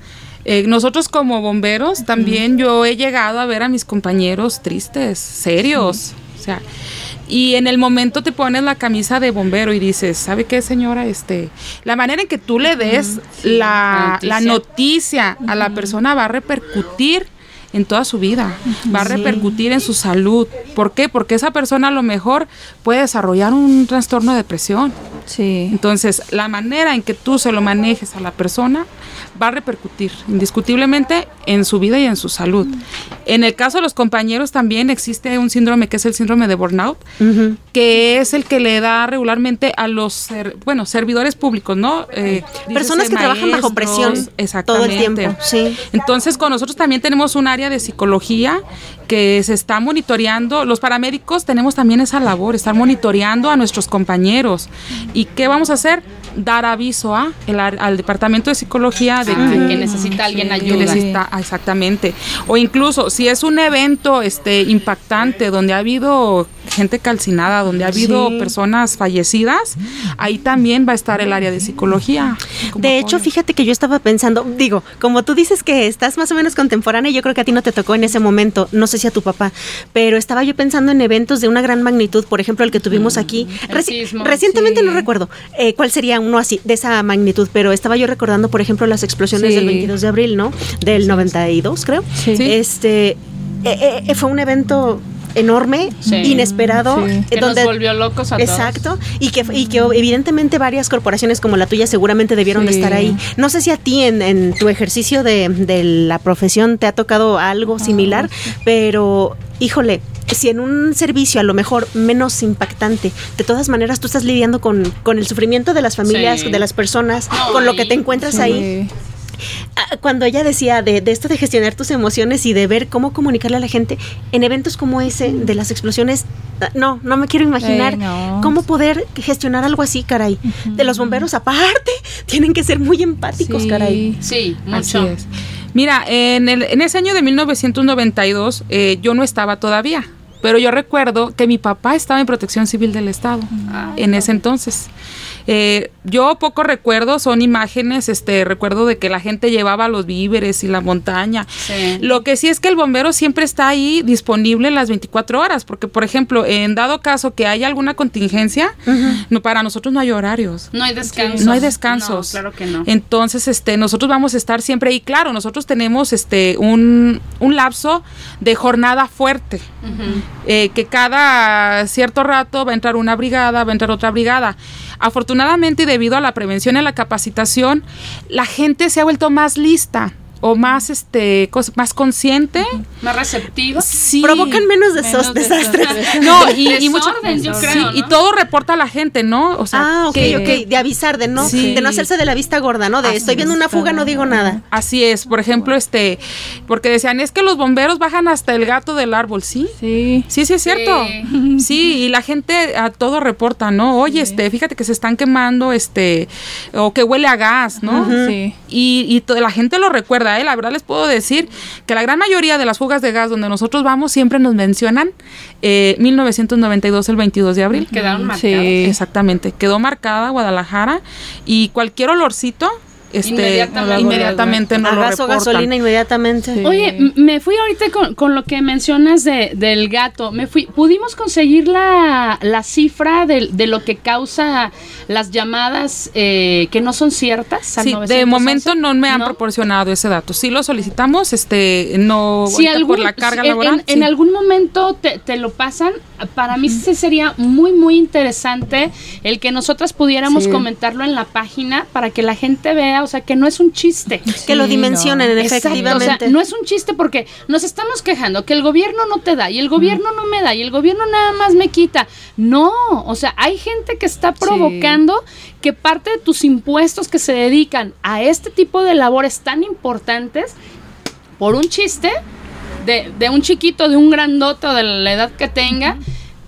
Eh, nosotros como bomberos también yo he llegado a ver a mis compañeros tristes, serios, o sea, y en el momento te pones la camisa de bombero y dices, ¿sabe qué, señora? Este, la manera en que tú le des la, la la noticia. a la persona va a repercutir en toda su vida, va a repercutir en su salud. ¿Por qué? Porque esa persona a lo mejor puede desarrollar un trastorno de depresión. Sí. Entonces, la manera en que tú se lo manejes a la persona va a repercutir indiscutiblemente en su vida y en su salud. En el caso de los compañeros también existe un síndrome que es el síndrome de burnout, que es el que le da regularmente a los, ser- bueno, servidores públicos, ¿no? Eh, Personas que trabajan bajo presión todo el tiempo. Sí. Entonces, con nosotros también tenemos un área de psicología que se está monitoreando. Los paramédicos tenemos también esa labor, estar monitoreando a nuestros compañeros. ¿Y qué vamos a hacer? Dar aviso a el al departamento de psicología de Ah, que, que necesita alguien que ayuda. necesita- exactamente. O incluso si es un evento este impactante donde ha habido gente calcinada, donde ha habido Sí. personas fallecidas, ahí también va a estar el área de psicología. De hecho, apoyo. fíjate que yo estaba pensando, digo, como tú dices que estás más o menos contemporánea, yo creo que a ti no te tocó en ese momento, no sé si a tu papá, pero estaba yo pensando en eventos de una gran magnitud, por ejemplo, el que tuvimos aquí. el Reci- sismo, recientemente sí. no recuerdo eh, cuál sería uno así, de esa magnitud, pero estaba yo recordando, por ejemplo, las explosiones Sí. del 22 de abril, ¿no? Del 92, creo. Sí. Sí. Este, eh, eh, fue un evento enorme, Sí. inesperado, Sí. eh, Que donde nos volvió locos a todos. Exacto, y que, y que evidentemente varias corporaciones como la tuya seguramente debieron de estar ahí. No sé si a ti en, en tu ejercicio de, de la profesión te ha tocado algo similar, pero híjole, si en un servicio a lo mejor menos impactante, de todas maneras tú estás lidiando con, con el sufrimiento de las familias, Sí. de las personas, No, con lo que te encuentras ahí. Sí. Ah, Cuando ella decía de, de esto de gestionar tus emociones y de ver cómo comunicarle a la gente en eventos como ese de las explosiones, ah, no, no me quiero imaginar no. cómo poder gestionar algo así, caray. De los bomberos aparte, tienen que ser muy empáticos, Sí. caray. Sí, Así mucho. es. Mira, en, el- en ese año de 1992 eh, yo no estaba todavía, pero yo recuerdo que mi papá estaba en Protección Civil del Estado en ese entonces. Eh, yo poco recuerdo, son imágenes, este, recuerdo de que la gente llevaba los víveres y la montaña. Sí. Lo que sí es que el bombero siempre está ahí disponible las 24 horas, porque por ejemplo, en dado caso que haya alguna contingencia, no, para nosotros no hay horarios. No hay descansos. No hay descansos. No, claro que no. Entonces, este, nosotros vamos a estar siempre ahí. Claro, nosotros tenemos este un, un lapso de jornada fuerte. Eh, que cada cierto rato va a entrar una brigada, va a entrar otra brigada. Afortunadamente, debido a la prevención y a la capacitación, la gente se ha vuelto más lista o más este cos- más consciente. Más receptivo. Sí. Provocan menos de esos desastres. desastres. No, y, y mucho Desorden, yo sí, creo, y todo reporta a la gente, ¿no? O sea, Ah, ok, que- ok, de avisar, de no, Sí. de no hacerse de la vista gorda, ¿no? De Así estoy viendo una fuga, no digo nada. Así es, por ejemplo, este, porque decían, es que los bomberos bajan hasta el gato del árbol, ¿sí? Sí. Sí, sí es cierto. Sí, y la gente a todo reporta, ¿no? Oye, este, fíjate que se están quemando, este, o que huele a gas, ¿no? Sí. Y, y la gente lo recuerda, ¿eh? La verdad les puedo decir que la gran mayoría de las fugas de gas donde nosotros vamos siempre nos mencionan eh, 1992, el 22 de abril. Quedaron marcados. Sí. Exactamente, quedó marcada Guadalajara y cualquier olorcito este, Inmediatamente. inmediatamente, no lo reportan. gasolina inmediatamente. Oye, m- me fui ahorita con, con lo que mencionas de, del gato. Me fui, ¿pudimos conseguir la, la cifra de, de lo que causa las llamadas eh, que no son ciertas? al Sí, de 911? momento no me han ¿No? proporcionado ese dato. Sí lo solicitamos, este, no Si algún- por la carga si en- laboral. En, algún momento te, te lo pasan, para mí sí sería muy, muy interesante el que nosotras pudiéramos Sí. comentarlo en la página para que la gente vea, o sea, que no es un chiste. que lo dimensionen, no. Exacto, efectivamente. o sea, no es un chiste porque nos estamos quejando que el gobierno no te da y el gobierno no me da y el gobierno nada más me quita. No, o sea, hay gente que está provocando que parte de tus impuestos que se dedican a este tipo de labores tan importantes por un chiste de, de un chiquito, de un grandote o de la edad que tenga,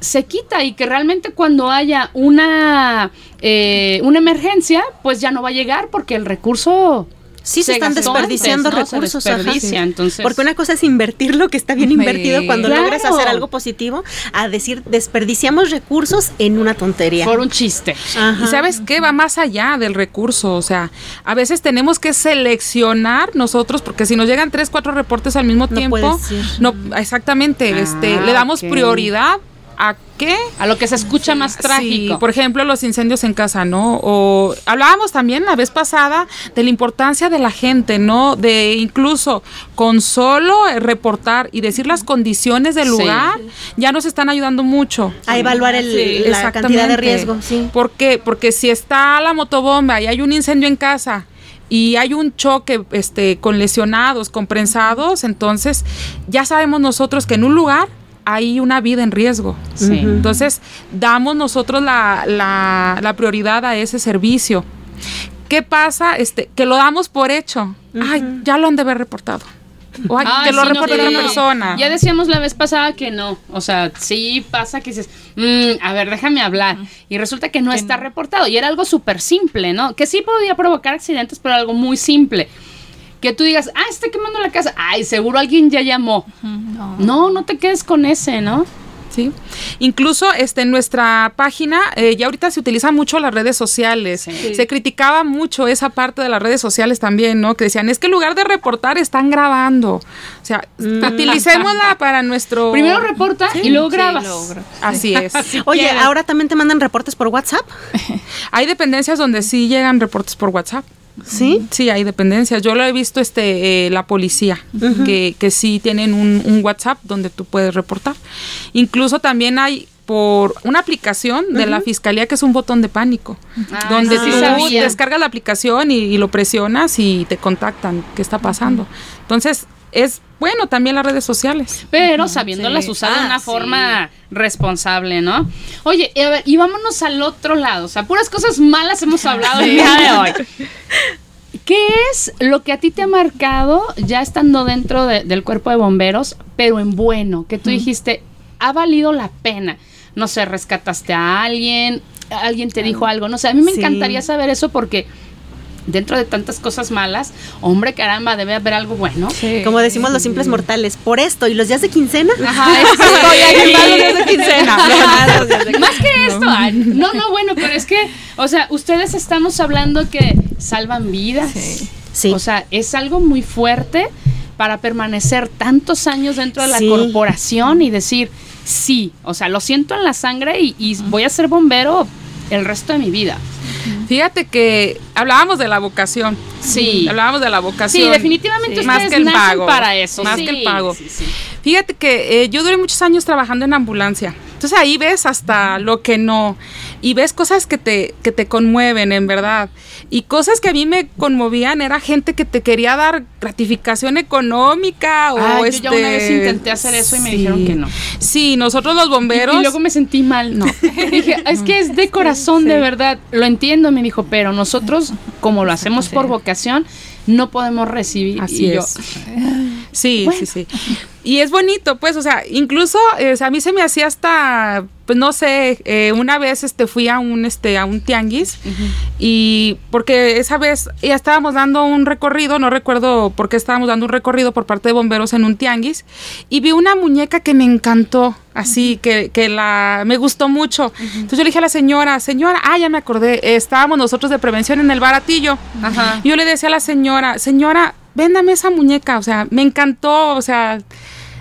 se quita y que realmente cuando haya una, eh, una emergencia, pues ya no va a llegar porque el recurso... Sí, se, están desperdiciando antes, ¿no? recursos. Ajá. desperdicia, entonces... Porque una cosa es invertir lo que está bien invertido cuando Claro. logras hacer algo positivo, a decir desperdiciamos recursos en una tontería. por un chiste. Ajá. Y sabes qué va más allá del recurso, o sea, a veces tenemos que seleccionar nosotros, porque si nos llegan tres, cuatro reportes al mismo No tiempo, no, exactamente, Ah, este, le damos ok. prioridad a qué A lo que se escucha más trágico. Sí, por ejemplo, los incendios en casa, ¿no? O hablábamos también la vez pasada de la importancia de la gente, ¿no? De incluso con solo reportar y decir las condiciones del Sí. lugar, ya nos están ayudando mucho. a evaluar el- Sí, la cantidad de riesgo, sí. ¿Por qué? Porque si está la motobomba y hay un incendio en casa y hay un choque este, con lesionados, con prensados, entonces ya sabemos nosotros que en un lugar hay una vida en riesgo. Sí. Entonces, damos nosotros la, la- la prioridad a ese servicio. ¿Qué pasa? Este, que lo damos por hecho. Ay, ya lo han de haber reportado. O ay, Ay, que lo sí, no, reporte sí. otra persona. Ya decíamos la vez pasada que no. O sea, sí pasa que dices, "Mm, a ver, déjame hablar. Y resulta que no está reportado. Y era algo súper simple, ¿no? Que sí podía provocar accidentes, pero algo muy simple. Que tú digas, ah, está quemando la casa. Ay, seguro alguien ya llamó. No. No, no te quedes con ese, ¿no? Sí. Incluso este, en nuestra página, eh, ya ahorita se utilizan mucho las redes sociales. Sí. Se criticaba mucho esa parte de las redes sociales también, ¿no? Que decían, es que en lugar de reportar, están grabando. O sea, utilicémosla para nuestro... Primero reporta y luego grabas. Así es. Oye, ahora también te mandan reportes por WhatsApp. Hay dependencias donde sí llegan reportes por WhatsApp. ¿Sí? Sí, hay dependencias. Yo lo he visto este eh, la policía, que, que sí tienen un, un WhatsApp donde tú puedes reportar. Incluso también hay por una aplicación de la fiscalía que es un botón de pánico, Ah, donde sí, tú sabía. descargas la aplicación y, y lo presionas y te contactan qué está pasando. Entonces, es bueno también las redes sociales. Pero sabiéndolas Sí. usar de Ah, una sí. forma responsable, ¿no? Oye, y a ver, y vámonos al otro lado. O sea, puras cosas malas hemos hablado el día de hoy. ¿Qué es lo que a ti te ha marcado ya estando dentro de- del cuerpo de bomberos, pero en bueno? Que tú dijiste, ha valido la pena. No sé, rescataste a alguien, alguien te dijo algo. No sé, a mí me Sí. encantaría saber eso porque dentro de tantas cosas malas, hombre, caramba, debe haber algo bueno. Como decimos los simples mortales, por esto y los días de quincena. Ajá, Más los días de quincena. Más que esto, ay, no, no, bueno, pero es que, o sea, ustedes estamos hablando que salvan vidas. Sí. O sea, es algo muy fuerte para permanecer tantos años dentro de la Sí. corporación y decir, sí, o sea, lo siento en la sangre y, y voy a ser bombero el resto de mi vida. Fíjate que hablábamos de la vocación. Sí. Hablábamos de la vocación. Sí, definitivamente Sí. Más que el pago. para eso. Más sí, que el pago. sí, sí. Fíjate que eh, yo duré muchos años trabajando en ambulancia. Entonces ahí ves hasta lo que no. Y ves cosas que te, que te conmueven, en verdad. Y cosas que a mí me conmovían era gente que te quería dar gratificación económica o Ay, este. yo ya una vez intenté hacer eso y me sí. dijeron que no. Sí, nosotros los bomberos. Y, y luego me sentí mal. No. Dije, es que es de corazón, de verdad. Lo entiendo, me dijo, pero nosotros, como lo hacemos por vocación, no podemos recibir. Así Y yo, Sí, sí, sí. Y es bonito, pues, o sea, incluso eh, a mí se me hacía hasta, pues no sé, eh, una vez este fui a un este a un tianguis y porque esa vez ya estábamos dando un recorrido, no recuerdo por qué estábamos dando un recorrido por parte de bomberos en un tianguis y vi una muñeca que me encantó, así que, que la me gustó mucho. Entonces yo le dije a la señora, señora, ah, ya me acordé, estábamos nosotros de prevención en el baratillo. Ajá. Y yo le decía a la señora, señora, véndame esa muñeca, o sea, me encantó, o sea,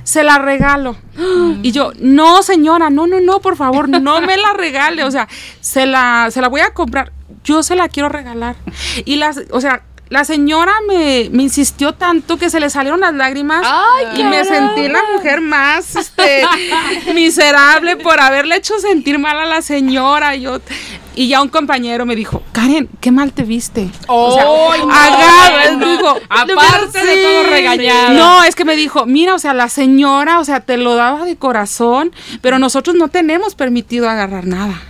se la regalo. Y yo, no, señora, no, no, no, por favor, no me la regale, o sea, se la, se la voy a comprar, yo se la quiero regalar. Y las, o sea, la señora me, me insistió tanto que se le salieron las lágrimas Ay, y me sentí la mujer más este, miserable por haberle hecho sentir mal a la señora. Yo, y ya un compañero me dijo, Karen, qué mal te viste. o sea, ¡Ay, no! agarra, No. digo, Aparte de todo regañada. No, es que me dijo, mira, o sea, la señora, o sea, te lo daba de corazón, pero nosotros no tenemos permitido agarrar nada.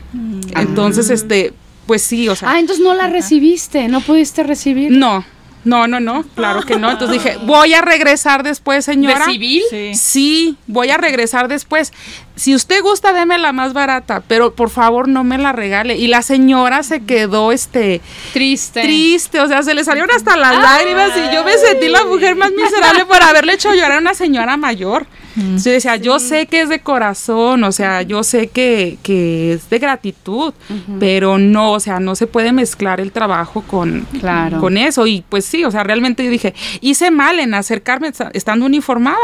Entonces, este, pues sí, o sea. Ah, entonces no la recibiste, no pudiste recibir. No, no, no, no, claro que no. Entonces dije, voy a regresar después, señora. ¿De civil? Sí. Sí, voy a regresar después. Si usted gusta, deme la más barata, pero por favor no me la regale. Y la señora se quedó, este, Triste. triste, o sea, se le salieron hasta las lágrimas y yo me sentí la mujer más miserable por haberle hecho llorar a una señora mayor. Entonces yo decía, yo sé que es de corazón, o sea, yo sé que, que es de gratitud, pero no, o sea, no se puede mezclar el trabajo con, Claro. con eso. Y pues sí, o sea, realmente yo dije, hice mal en acercarme esta- estando uniformada.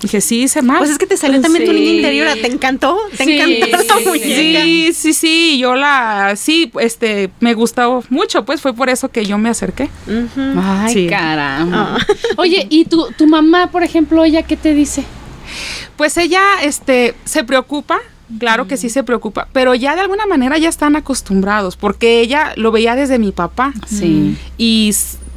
Dije, sí, hice mal. Pues es que te salió también tu niña interior, te encantó, te Sí, encantó sí, muñeca. Sí, sí, sí, yo la, sí, este, me gustó mucho, pues fue por eso que yo me acerqué. Ay, Sí. caramba. Oye, ¿y tu, tu mamá, por ejemplo, ella qué te dice? Pues ella, este, se preocupa, claro que sí se preocupa, pero ya de alguna manera ya están acostumbrados, porque ella lo veía desde mi papá. Sí. Y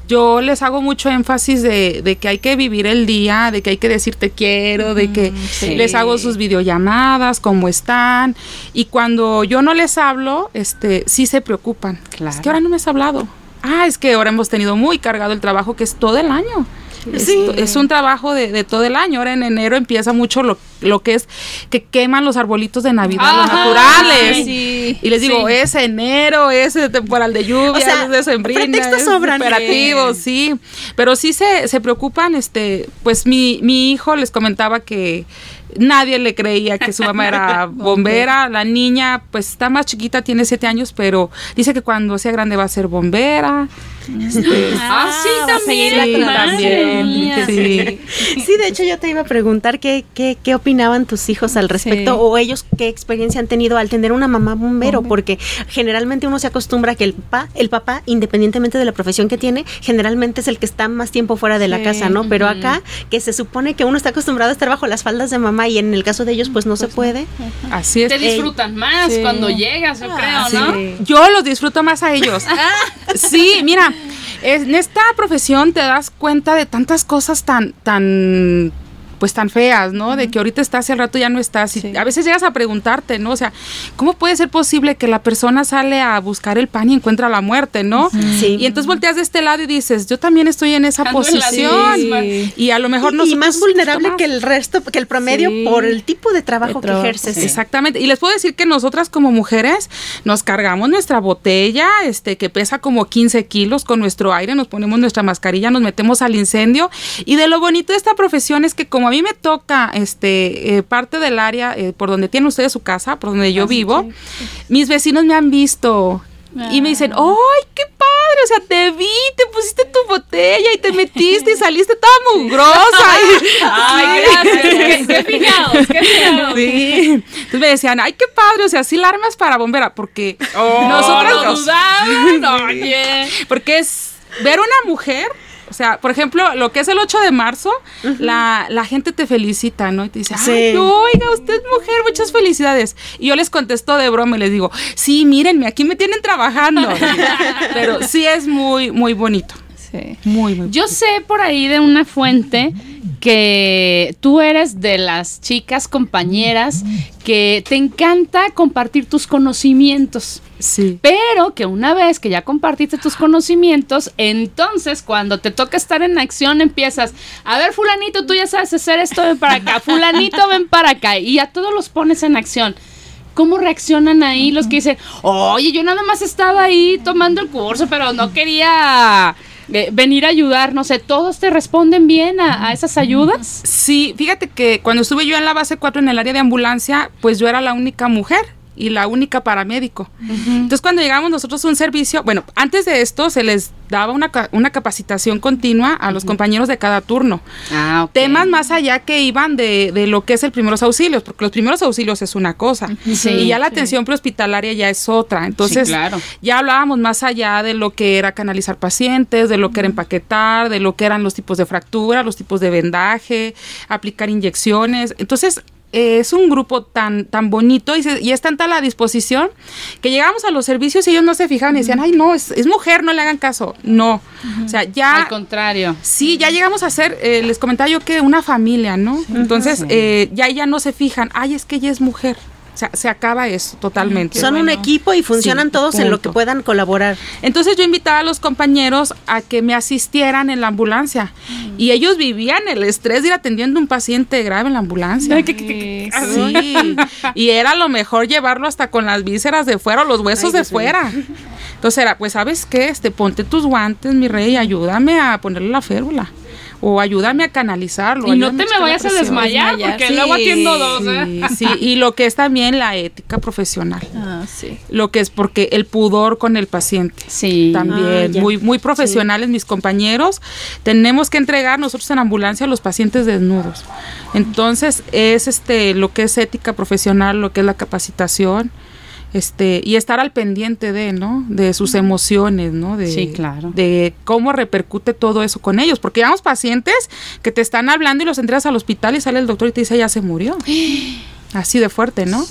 yo les hago mucho énfasis de, de que hay que vivir el día, de que hay que decir te quiero, de que sí. les hago sus videollamadas, cómo están. Y cuando yo no les hablo, este, sí se preocupan. Claro. Es que ahora no me has hablado. Ah, es que ahora hemos tenido muy cargado el trabajo que es todo el año. Es, es un trabajo de, de todo el año. Ahora en enero empieza mucho lo, lo que es que queman los arbolitos de Navidad, los naturales. Sí. Y les digo, Sí. es enero, es temporal de lluvia, O sea, es de sembrina, pretextos es sobran. operativo, sí. Pero sí se, se preocupan, este, pues mi, mi hijo les comentaba que nadie le creía que su mamá era bombera. La niña, pues está más chiquita, tiene siete años, pero dice que cuando sea grande va a ser bombera. Este, Ah, sí, va a seguir la también. sí. Sí, de hecho yo te iba a preguntar qué, qué, qué opinaban tus hijos al respecto Sí. o ellos qué experiencia han tenido al tener una mamá bombero, porque generalmente uno se acostumbra a que el papá, el papá, independientemente de la profesión que tiene, generalmente es el que está más tiempo fuera de la casa, ¿no? Pero acá, que se supone que uno está acostumbrado a estar bajo las faldas de mamá y en el caso de ellos pues no se puede. Así es. Te disfrutan más Sí. cuando llegas, yo creo, ¿no? Sí. Yo los disfruto más a ellos. Sí, mira, en esta profesión te das cuenta de tantas cosas tan, tan, pues tan feas, ¿no? De que ahorita estás y al rato ya no estás. Y Sí. a veces llegas a preguntarte, ¿no? O sea, ¿cómo puede ser posible que la persona sale a buscar el pan y encuentra la muerte, ¿no? Sí. Y entonces volteas de este lado y dices, yo también estoy en esa Ando posición. misma. Y a lo mejor y, y más vulnerable que el resto, que el promedio Sí. por el tipo de trabajo que ejerces. sí. Exactamente. Y les puedo decir que nosotras como mujeres nos cargamos nuestra botella, este, que pesa como 15 kilos con nuestro aire, nos ponemos nuestra mascarilla, nos metemos al incendio. Y de lo bonito de esta profesión es que como mí me toca este eh, parte del área eh, por donde tienen ustedes su casa, por donde yo vivo, mis vecinos me han visto. Y me dicen, ¡ay, qué padre! O sea, te vi, te pusiste tu botella y te metiste y saliste toda mugrosa. Ay, gracias. Qué, fijados, qué fijados. Sí. Entonces me decían, ay, qué padre, o sea, sí la armas para bombera, porque Nosotros nosotras no dudamos, oye. porque es ver una mujer, o sea, por ejemplo, lo que es el 8 de marzo, la, la gente te felicita, ¿no? Y te dice, Sí. ay, oiga, usted es mujer, muchas felicidades. Y yo les contesto de broma y les digo, sí, mírenme, aquí me tienen trabajando. Pero sí es muy, muy bonito. Sí. Muy, muy. Yo sé por ahí de una fuente que tú eres de las chicas compañeras que te encanta compartir tus conocimientos. Sí. Pero que una vez que ya compartiste tus conocimientos, entonces cuando te toca estar en acción empiezas, a ver fulanito, tú ya sabes hacer esto, ven para acá, fulanito, ven para acá, y a todos los pones en acción. ¿Cómo reaccionan ahí los que dicen, oye, yo nada más estaba ahí tomando el curso, pero no quería eh, venir a ayudar? No sé, ¿todos te responden bien a, a esas ayudas? Sí, fíjate que cuando estuve yo en la base 4 en el área de ambulancia, pues yo era la única mujer y la única paramédico. Entonces cuando llegamos nosotros a un servicio, bueno, antes de esto se les daba una, una capacitación continua a los compañeros de cada turno. Ah. Temas más allá que iban de, de lo que es el primeros auxilios, porque los primeros auxilios es una cosa Sí, y ya la sí. atención prehospitalaria ya es otra. Entonces, Sí, claro. ya hablábamos más allá de lo que era canalizar pacientes, de lo que era empaquetar, de lo que eran los tipos de fractura, los tipos de vendaje, aplicar inyecciones. Entonces, eh, es un grupo tan, tan bonito y, se- y es tanta la disposición que llegamos a los servicios y ellos no se fijaban y decían, ay, no, es, es mujer, no le hagan caso. No. O sea, ya. Al contrario. Sí, ya llegamos a ser, eh, les comentaba yo que una familia, ¿no? Entonces, eh, ya ya no se fijan, ay, es que ella es mujer. O sea, se acaba eso totalmente. Son un equipo y funcionan Sí, todos en lo que puedan colaborar. Entonces yo invitaba a los compañeros a que me asistieran en la ambulancia y ellos vivían el estrés de ir atendiendo a un paciente grave en la ambulancia. Sí, Sí, y era lo mejor llevarlo hasta con las vísceras de fuera o los huesos de fuera. Entonces era, pues, ¿sabes qué? Este, ponte tus guantes, mi rey, ayúdame a ponerle la férula. O ayúdame a canalizarlo. Y no te me vayas a desmayar, Desmayar. porque Sí, luego atiendo dos, ¿eh? Sí, sí, y lo que es también la ética profesional. Ah, sí. Lo que es porque el pudor con el paciente. Sí. También, Ah, muy, muy profesionales mis compañeros. Tenemos que entregar nosotros en ambulancia a los pacientes desnudos. Entonces, es este lo que es ética profesional, lo que es la capacitación, este, y estar al pendiente de, ¿no? De sus emociones, ¿no? De, Sí, claro. De cómo repercute todo eso con ellos. Porque llevamos pacientes que te están hablando y los entregas al hospital y sale el doctor y te dice ya se murió. Así de fuerte, ¿no?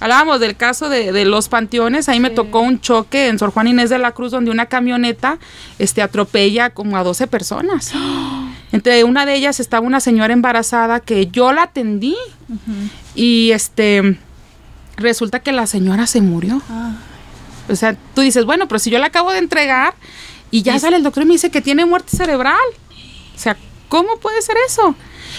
Hablábamos del caso de, de los panteones, ahí me tocó un choque en Sor Juan Inés de la Cruz donde una camioneta este, atropella como a 12 personas. Entre una de ellas estaba una señora embarazada que yo la atendí y este resulta que la señora se murió. O sea, tú dices, bueno, pero si yo la acabo de entregar y ya sale el doctor y me dice que tiene muerte cerebral. O sea, ¿cómo puede ser eso?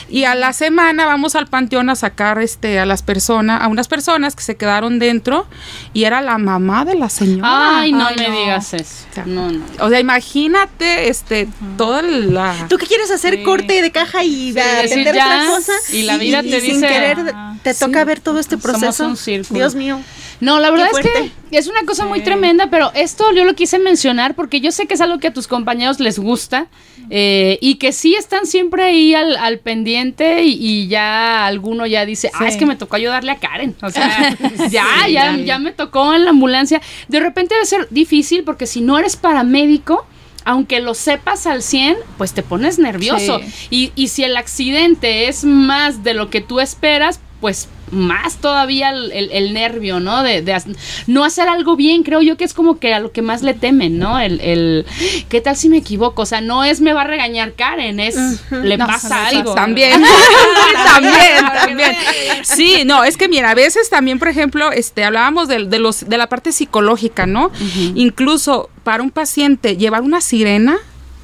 Y a la semana vamos al panteón a sacar este a las personas, a unas personas que se quedaron dentro y era la mamá de la señora. Ay, no Ay, me no. digas eso. sea, No, no. O sea, imagínate este toda la Tú que quieres hacer corte de caja y Sí, atender otra cosa y la vida te sin dice, querer ah, te toca ver todo este somos proceso. un círculo. Dios mío. No, la verdad es que es una cosa muy tremenda, pero esto yo lo quise mencionar porque yo sé que es algo que a tus compañeros les gusta eh, y que sí están siempre ahí al, al pendiente y, y ya alguno ya dice, ah, es que me tocó ayudarle a Karen. O sea, ya, Sí, ya, ya. ya me tocó en la ambulancia. De repente debe ser difícil porque si no eres paramédico, aunque lo sepas al 100, pues te pones nervioso. Sí. Y, y si el accidente es más de lo que tú esperas, pues más todavía el, el- el nervio, ¿no? De, de no hacer algo bien, creo yo que es como que a lo que más le temen, ¿no? El, el ¿qué tal si me equivoco? O sea, no es me va a regañar Karen, es le No, pasa algo. También, también, también. Sí, no, es que mira, a veces también, por ejemplo, este, hablábamos de, de los, de la parte psicológica, ¿no? Incluso para un paciente llevar una sirena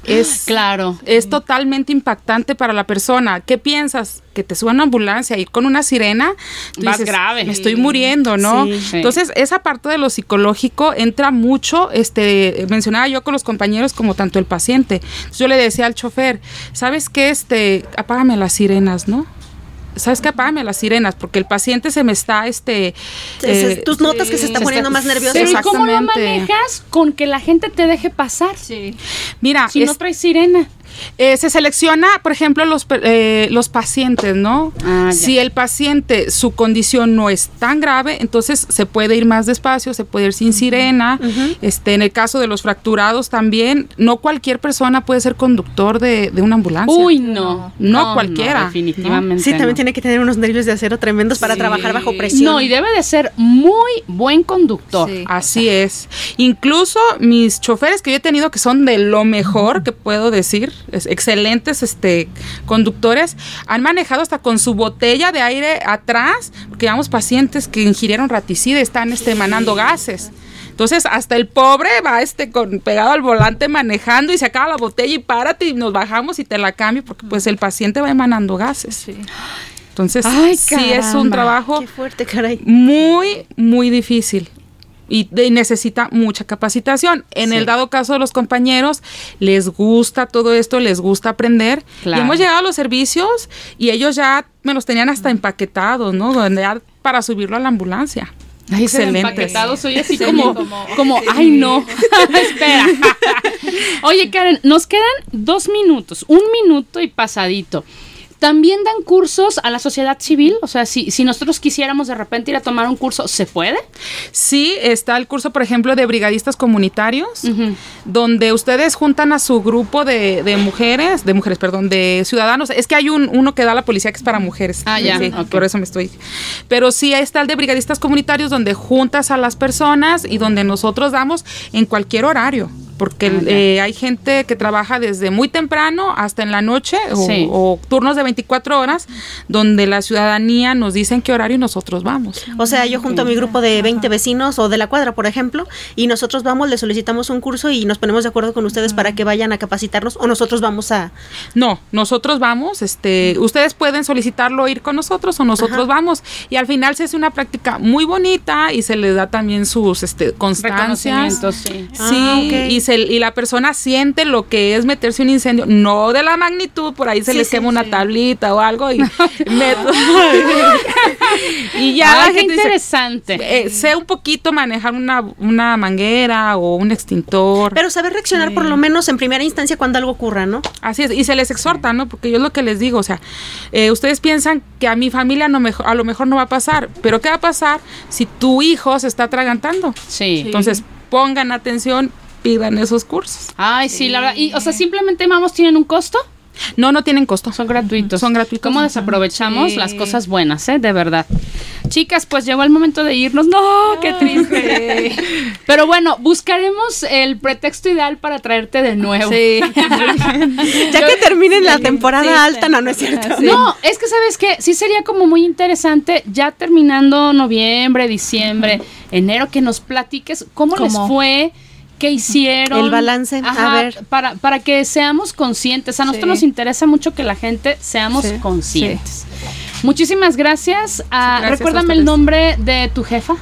es, Claro. es totalmente impactante para la persona. ¿Qué piensas? Que te suban a una ambulancia, ir con una sirena, tú Vas grave. Me estoy muriendo, ¿no? Sí. Sí. Entonces, esa parte de lo psicológico entra mucho, este, mencionaba yo con los compañeros como tanto el paciente. Yo le decía al chofer, ¿sabes qué? Este, apágame las sirenas, ¿no? ¿Sabes qué? Apágame las sirenas, porque el paciente se me está, este... Eh, Tus notas que se está se poniendo está- más nervioso. Pero ¿y cómo lo manejas con que la gente te deje pasar? Sí. Mira, Si no es- traes sirena. Eh, se selecciona, por ejemplo, los, pe- eh, los pacientes, ¿no? Ah, si el paciente, su condición no es tan grave, entonces se puede ir más despacio, se puede ir sin sirena. este, en el caso de los fracturados también, no cualquier persona puede ser conductor de, de una ambulancia. Uy, no. No cualquiera, definitivamente. Sí, también no. tiene que tener unos nervios de acero tremendos para Sí. trabajar bajo presión. No, y debe de ser muy buen conductor. Sí. Así es. Incluso mis choferes que yo he tenido que son de lo mejor que puedo decir, es- excelentes este conductores, han manejado hasta con su botella de aire atrás, porque llevamos pacientes que ingirieron raticida y están este, emanando gases. Entonces, hasta el pobre va este con pegado al volante manejando y se acaba la botella y párate y nos bajamos y te la cambio porque pues el paciente va emanando gases. Entonces, Ay, sí es un trabajo Qué fuerte, caray. muy, muy difícil. Y, de- necesita mucha capacitación. En el dado caso de los compañeros, les gusta todo esto, les gusta aprender. Claro. Y hemos llegado a los servicios y ellos ya me los tenían hasta empaquetados, ¿no? Donde ya para subirlo a la ambulancia. Ay, Excelente. empaquetado soy así Sí, como, como- como, ay no, espera. Oye Karen, nos quedan dos minutos, un minuto y pasadito. ¿También dan cursos a la sociedad civil? O sea, si, si nosotros quisiéramos de repente ir a tomar un curso, ¿se puede? Sí, está el curso, por ejemplo, de brigadistas comunitarios, donde ustedes juntan a su grupo de, de mujeres, de mujeres, perdón, de ciudadanos. Es que hay un, uno que da la policía que es para mujeres. Ah, ya, Sí, por eso me estoy. Pero sí, ahí está el de brigadistas comunitarios, donde juntas a las personas y donde nosotros damos en cualquier horario. Porque Ah, eh, hay gente que trabaja desde muy temprano hasta en la noche o, Sí. o turnos de 24 horas, donde la ciudadanía nos dice en qué horario nosotros vamos. O sea, yo junto a mi grupo de 20 vecinos o de la cuadra, por ejemplo, y nosotros vamos, le solicitamos un curso y nos ponemos de acuerdo con ustedes para que vayan a capacitarnos o nosotros vamos a... No, nosotros vamos, este, ustedes pueden solicitarlo ir con nosotros o nosotros vamos y al final se hace una práctica muy bonita y se le da también sus este, constancias. Sí. Sí, Ah, y, se, y la persona siente lo que es meterse un incendio, no de la magnitud, por ahí se Sí, les sí, quema una tablita o algo y meto- y ya la Ay, qué gente dice, interesante. eh, sé un poquito manejar una, una manguera o un extintor. Pero saber reaccionar por lo menos en primera instancia cuando algo ocurra, ¿no? Así es, y se les exhorta, ¿no? Porque yo es lo que les digo, o sea, eh, ustedes piensan que a mi familia no a lo mejor no va a pasar, pero ¿qué va a pasar si tu hijo se está atragantando? Sí. Entonces, pongan atención, pidan esos cursos. Ay, sí, la verdad. Y, o sea, simplemente, vamos, ¿tienen un costo? No, no tienen costo. Son gratuitos. Son gratuitos. ¿Cómo desaprovechamos Sí. las cosas buenas, eh? De verdad. Chicas, pues llegó el momento de irnos. No, qué triste. Pero bueno, buscaremos el pretexto ideal para traerte de nuevo. Sí. Ya que termine la temporada sí, alta, no, no es cierto. Sí. No, es que sabes que sí sería como muy interesante ya terminando noviembre, diciembre, enero que nos platiques cómo, les ¿Cómo? fue, qué hicieron. El balance, a ver. Para, para que seamos conscientes. A nosotros Sí. nos interesa mucho que la gente seamos Sí, conscientes. Muchísimas gracias. Ah, Gracias a recuérdame el nombre de tu jefa.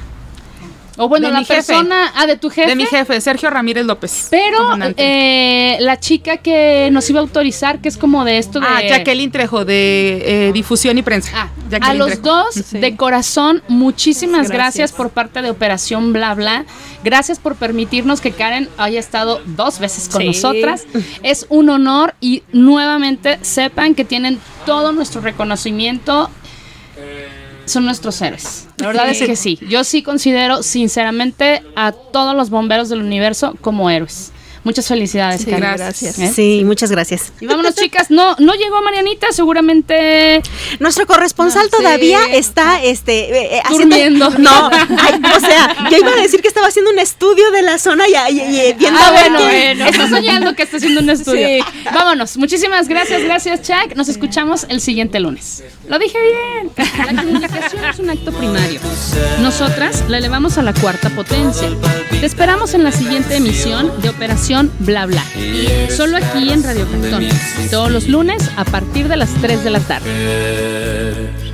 O bueno, De la mi jefe. persona. Ah, de tu jefe. De mi jefe, Sergio Ramírez López. Pero eh, la chica que nos iba a autorizar, que es como de esto de. Ah, Jacqueline Trejo, de eh, difusión y prensa. Ah, a Jacqueline los Trejo. dos, Sí. de corazón, muchísimas gracias. Gracias. por parte de Operación Bla Bla. Gracias por permitirnos que Karen haya estado dos veces con Sí. nosotras. Es un honor y nuevamente sepan que tienen todo nuestro reconocimiento. Son nuestros héroes. La verdad es que sí. Yo sí considero sinceramente a todos los bomberos del universo como héroes. Muchas felicidades, Sí, Karen. gracias. ¿Eh? Sí, muchas graas. Y vámonos, chicas. No, no llegó Marianita, seguramente Nuestro corresponsal sí. todavía está este eh, eh, haciendo- Durmiendo. No, ay, o sea, yo iba a decir que estaba haciendo un estudio de la zona y, y- y viendo Ah, bueno, bueno. Está soñando que está haciendo un estudio. Sí. Vámonos. Muchísimas gracias, gracias, Chuck. Nos escuchamos el siguiente lunes. Lo dije bien. La comunicación es un acto primario. Nosotras la elevamos a la cuarta potencia. Te esperamos en la siguiente emisión de Operación Bla Bla. Solo aquí en Radio Cantón. Todos los lunes a partir de las 3 de la tarde.